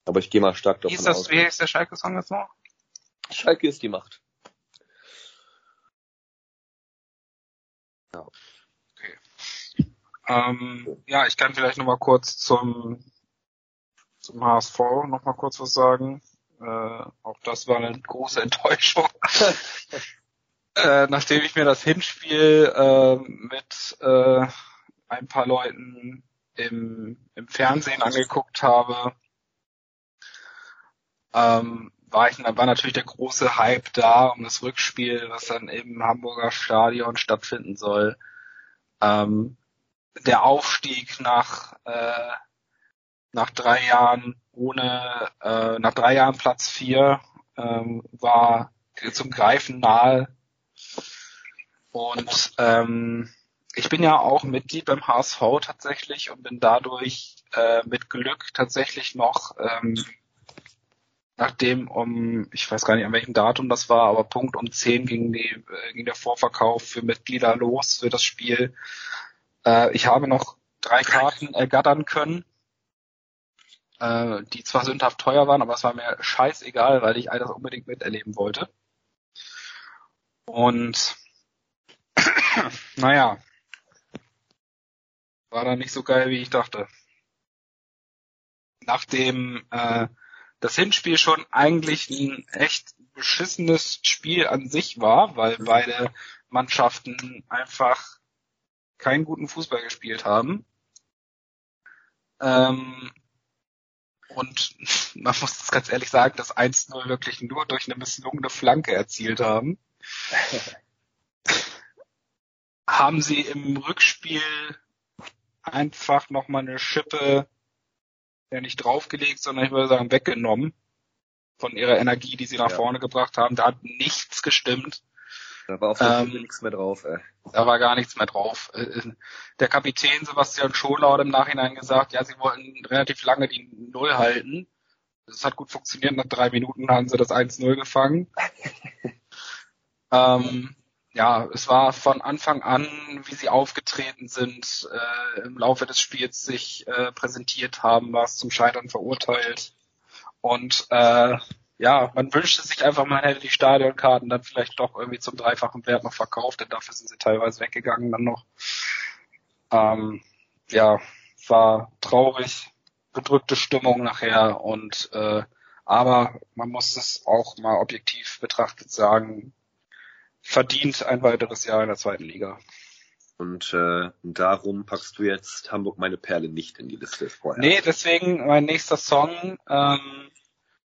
S1: Aber ich gehe mal stark
S2: davon wie ist das, aus. Wie ist der Schalke-Song jetzt noch?
S1: Schalke ist die Macht.
S2: Ja. Ähm, ja, ich kann vielleicht nochmal kurz zum, zum HSV nochmal kurz was sagen. Äh, auch das war eine große Enttäuschung. [LAUGHS] äh, nachdem ich mir das Hinspiel äh, mit äh, ein paar Leuten im, im Fernsehen angeguckt habe, ähm, war ich, war natürlich der große Hype da um das Rückspiel, was dann im Hamburger Stadion stattfinden soll. Ähm, der Aufstieg nach äh, nach drei Jahren ohne äh, nach drei Jahren Platz vier ähm, war zum Greifen nahe und ähm, ich bin ja auch Mitglied beim HSV tatsächlich und bin dadurch äh, mit Glück tatsächlich noch ähm, nachdem um, ich weiß gar nicht an welchem Datum das war, aber Punkt um 10 ging, die, äh, ging der Vorverkauf für Mitglieder los für das Spiel. Äh, ich habe noch drei Karten ergattern können, äh, die zwar sündhaft teuer waren, aber es war mir scheißegal, weil ich all das unbedingt miterleben wollte. Und [CLEARS THROAT] naja, war dann nicht so geil, wie ich dachte. Nachdem äh, das Hinspiel schon eigentlich ein echt beschissenes Spiel an sich war, weil beide Mannschaften einfach keinen guten Fußball gespielt haben. Ähm, und [LAUGHS] man muss ganz ehrlich sagen, dass 1-0 wirklich nur durch eine misslungene Flanke erzielt haben. [LAUGHS] haben sie im Rückspiel einfach nochmal eine Schippe ja nicht draufgelegt, sondern ich würde sagen weggenommen von ihrer Energie, die sie nach ja. vorne gebracht haben. Da hat nichts gestimmt.
S1: Da war auf der ähm, nichts mehr drauf. Ey.
S2: Da war gar nichts mehr drauf. Der Kapitän Sebastian Scholau hat im Nachhinein gesagt, ja, sie wollten relativ lange die Null halten. Das hat gut funktioniert. Nach drei Minuten haben sie das 1-0 gefangen. [LAUGHS] ähm, ja, es war von Anfang an, wie sie aufgetreten sind, äh, im Laufe des Spiels sich äh, präsentiert haben, war es zum Scheitern verurteilt. Und äh, ja, man wünschte sich einfach, man hätte die Stadionkarten dann vielleicht doch irgendwie zum dreifachen Wert noch verkauft, denn dafür sind sie teilweise weggegangen dann noch. Ähm, ja, war traurig, bedrückte Stimmung nachher und äh, aber man muss es auch mal objektiv betrachtet sagen, verdient ein weiteres Jahr in der zweiten Liga.
S1: Und äh, darum packst du jetzt Hamburg meine Perle nicht in die Liste
S2: vorher. Nee, deswegen mein nächster Song ähm,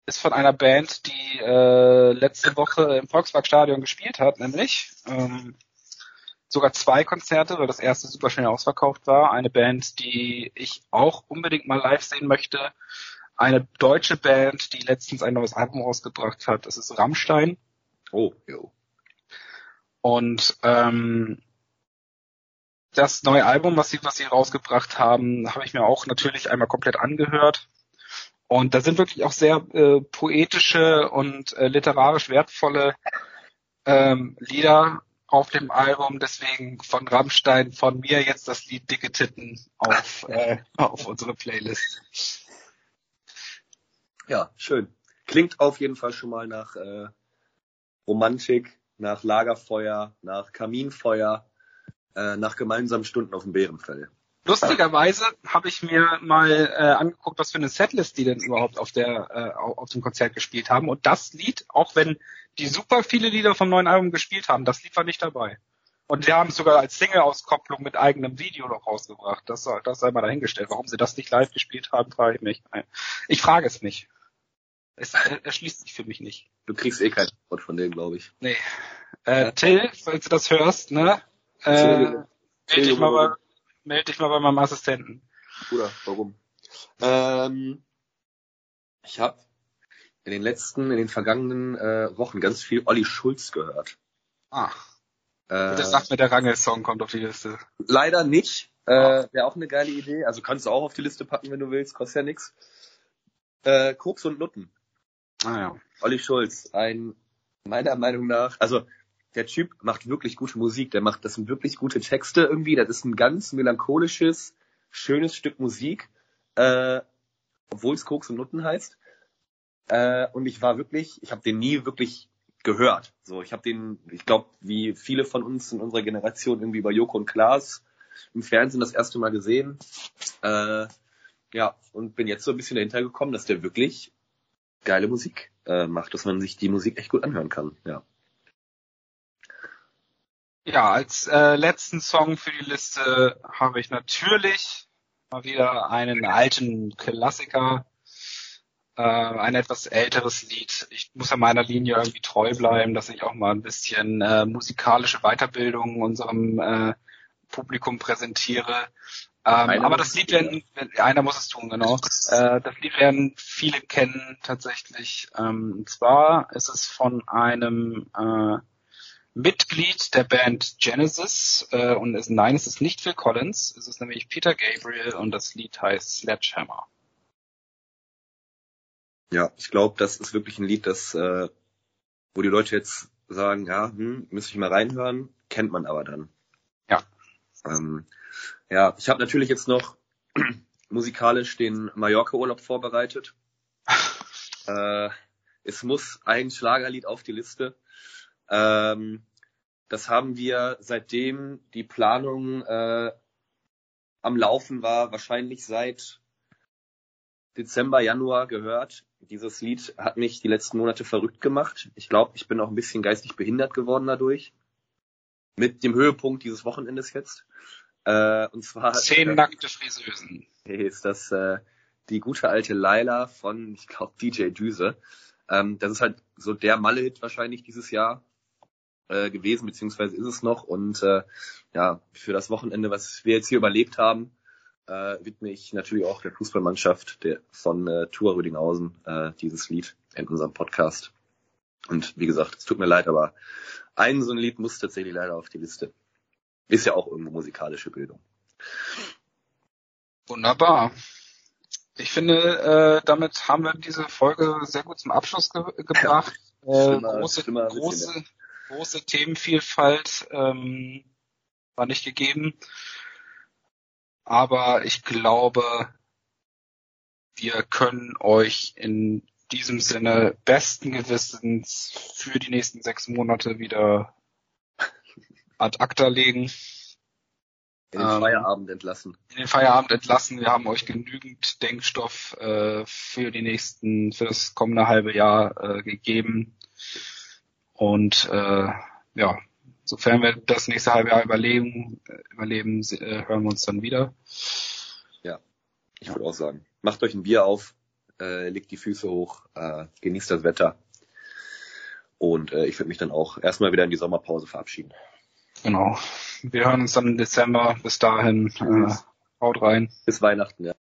S2: ist von einer Band, die äh, letzte Woche im Volksparkstadion gespielt hat, nämlich ähm, sogar zwei Konzerte, weil das erste super schnell ausverkauft war. Eine Band, die ich auch unbedingt mal live sehen möchte. Eine deutsche Band, die letztens ein neues Album rausgebracht hat. Das ist Rammstein.
S1: Oh, jo.
S2: Und ähm, das neue Album, was sie, was sie rausgebracht haben, habe ich mir auch natürlich einmal komplett angehört. Und da sind wirklich auch sehr äh, poetische und äh, literarisch wertvolle ähm, Lieder auf dem Album. Deswegen von Rammstein, von mir jetzt das Lied Dicke Titten auf, äh, [LAUGHS] auf unsere Playlist.
S1: Ja, schön. Klingt auf jeden Fall schon mal nach äh, Romantik, nach Lagerfeuer, nach Kaminfeuer, äh, nach gemeinsamen Stunden auf dem Bärenfell.
S2: Lustigerweise habe ich mir mal äh, angeguckt, was für eine Setlist die denn überhaupt auf der äh, auf dem Konzert gespielt haben. Und das Lied, auch wenn die super viele Lieder vom neuen Album gespielt haben, das Lied war nicht dabei. Und sie haben es sogar als Single-Auskopplung mit eigenem Video noch rausgebracht. Das, das sei mal dahingestellt. Warum sie das nicht live gespielt haben, frage ich mich. Ich frage es nicht. Es erschließt sich für mich nicht.
S1: Du kriegst eh kein Wort von denen, glaube ich.
S2: Nee. Äh, Till, falls du das hörst, ne? Äh, meld dich mal melde dich mal bei meinem Assistenten.
S1: Bruder, warum? Ähm, ich habe in den letzten, in den vergangenen äh, Wochen ganz viel Olli Schulz gehört.
S2: Ah. Äh, das sagt mir der Rangel-Song kommt auf die Liste.
S1: Leider nicht. Äh, Wäre auch eine geile Idee. Also kannst du auch auf die Liste packen, wenn du willst. Kostet ja nix. Äh, Koks und Nutten.
S2: Ah ja.
S1: Olli Schulz, ein meiner Meinung nach, also der Typ macht wirklich gute Musik. Der macht, das sind wirklich gute Texte irgendwie. Das ist ein ganz melancholisches, schönes Stück Musik, äh, obwohl es Koks und Nutten heißt. Äh, und ich war wirklich, ich habe den nie wirklich gehört. So, ich habe den, ich glaube, wie viele von uns in unserer Generation irgendwie bei Joko und Klaas im Fernsehen das erste Mal gesehen. Äh, ja, und bin jetzt so ein bisschen dahinter gekommen, dass der wirklich geile Musik äh, macht, dass man sich die Musik echt gut anhören kann. Ja.
S2: Ja, als äh, letzten Song für die Liste habe ich natürlich mal wieder einen alten Klassiker, äh, ein etwas älteres Lied. Ich muss ja meiner Linie irgendwie treu bleiben, dass ich auch mal ein bisschen äh, musikalische Weiterbildung unserem äh, Publikum präsentiere. Ähm, aber das Lied werden, einer muss es tun, genau. Äh, das Lied werden viele kennen tatsächlich. Ähm, und zwar ist es von einem äh, Mitglied der Band Genesis äh, und ist, nein, es ist nicht Phil Collins, es ist nämlich Peter Gabriel und das Lied heißt Sledgehammer.
S1: Ja, ich glaube, das ist wirklich ein Lied, das, äh, wo die Leute jetzt sagen, ja, hm, müsste ich mal reinhören, kennt man aber dann.
S2: Ja.
S1: Ähm, ja, ich habe natürlich jetzt noch [CLEARS THROAT] musikalisch den Mallorca-Urlaub vorbereitet. [LAUGHS] äh, es muss ein Schlagerlied auf die Liste. Ähm, das haben wir seitdem die Planung äh, am Laufen war, wahrscheinlich seit Dezember, Januar gehört. Dieses Lied hat mich die letzten Monate verrückt gemacht. Ich glaube, ich bin auch ein bisschen geistig behindert geworden dadurch. Mit dem Höhepunkt dieses Wochenendes jetzt. Äh, und zwar.
S2: Zehn äh, nackte Friseusen.
S1: Ist das äh, die gute alte Laila von, ich glaube, DJ Düse. Ähm, das ist halt so der Malle-Hit wahrscheinlich dieses Jahr äh, gewesen, beziehungsweise ist es noch. Und äh, ja, für das Wochenende, was wir jetzt hier überlebt haben, äh, widme ich natürlich auch der Fußballmannschaft der, von äh, Tour Rüdinghausen äh, dieses Lied in unserem Podcast. Und wie gesagt, es tut mir leid, aber ein so ein Lied muss tatsächlich leider auf die Liste. Ist ja auch irgendwo musikalische Bildung.
S2: Wunderbar. Ich finde, äh, damit haben wir diese Folge sehr gut zum Abschluss ge gebracht. Ja, [LAUGHS] schlimmer, äh, große, schlimmer große, große Themenvielfalt ähm, war nicht gegeben. Aber ich glaube, wir können euch in diesem Sinne besten Gewissens für die nächsten sechs Monate wieder ad acta legen.
S1: In den ähm, Feierabend entlassen.
S2: In den Feierabend entlassen. Wir haben euch genügend Denkstoff äh, für die nächsten, für das kommende halbe Jahr äh, gegeben. Und äh, ja, sofern wir das nächste halbe Jahr überleben, überleben, äh, hören wir uns dann wieder.
S1: Ja, ich würde auch sagen, macht euch ein Bier auf, äh, legt die Füße hoch, äh, genießt das Wetter. Und äh, ich würde mich dann auch erstmal wieder in die Sommerpause verabschieden.
S2: Genau. Wir hören uns dann im Dezember. Bis dahin, äh, haut rein.
S1: Bis Weihnachten, ja.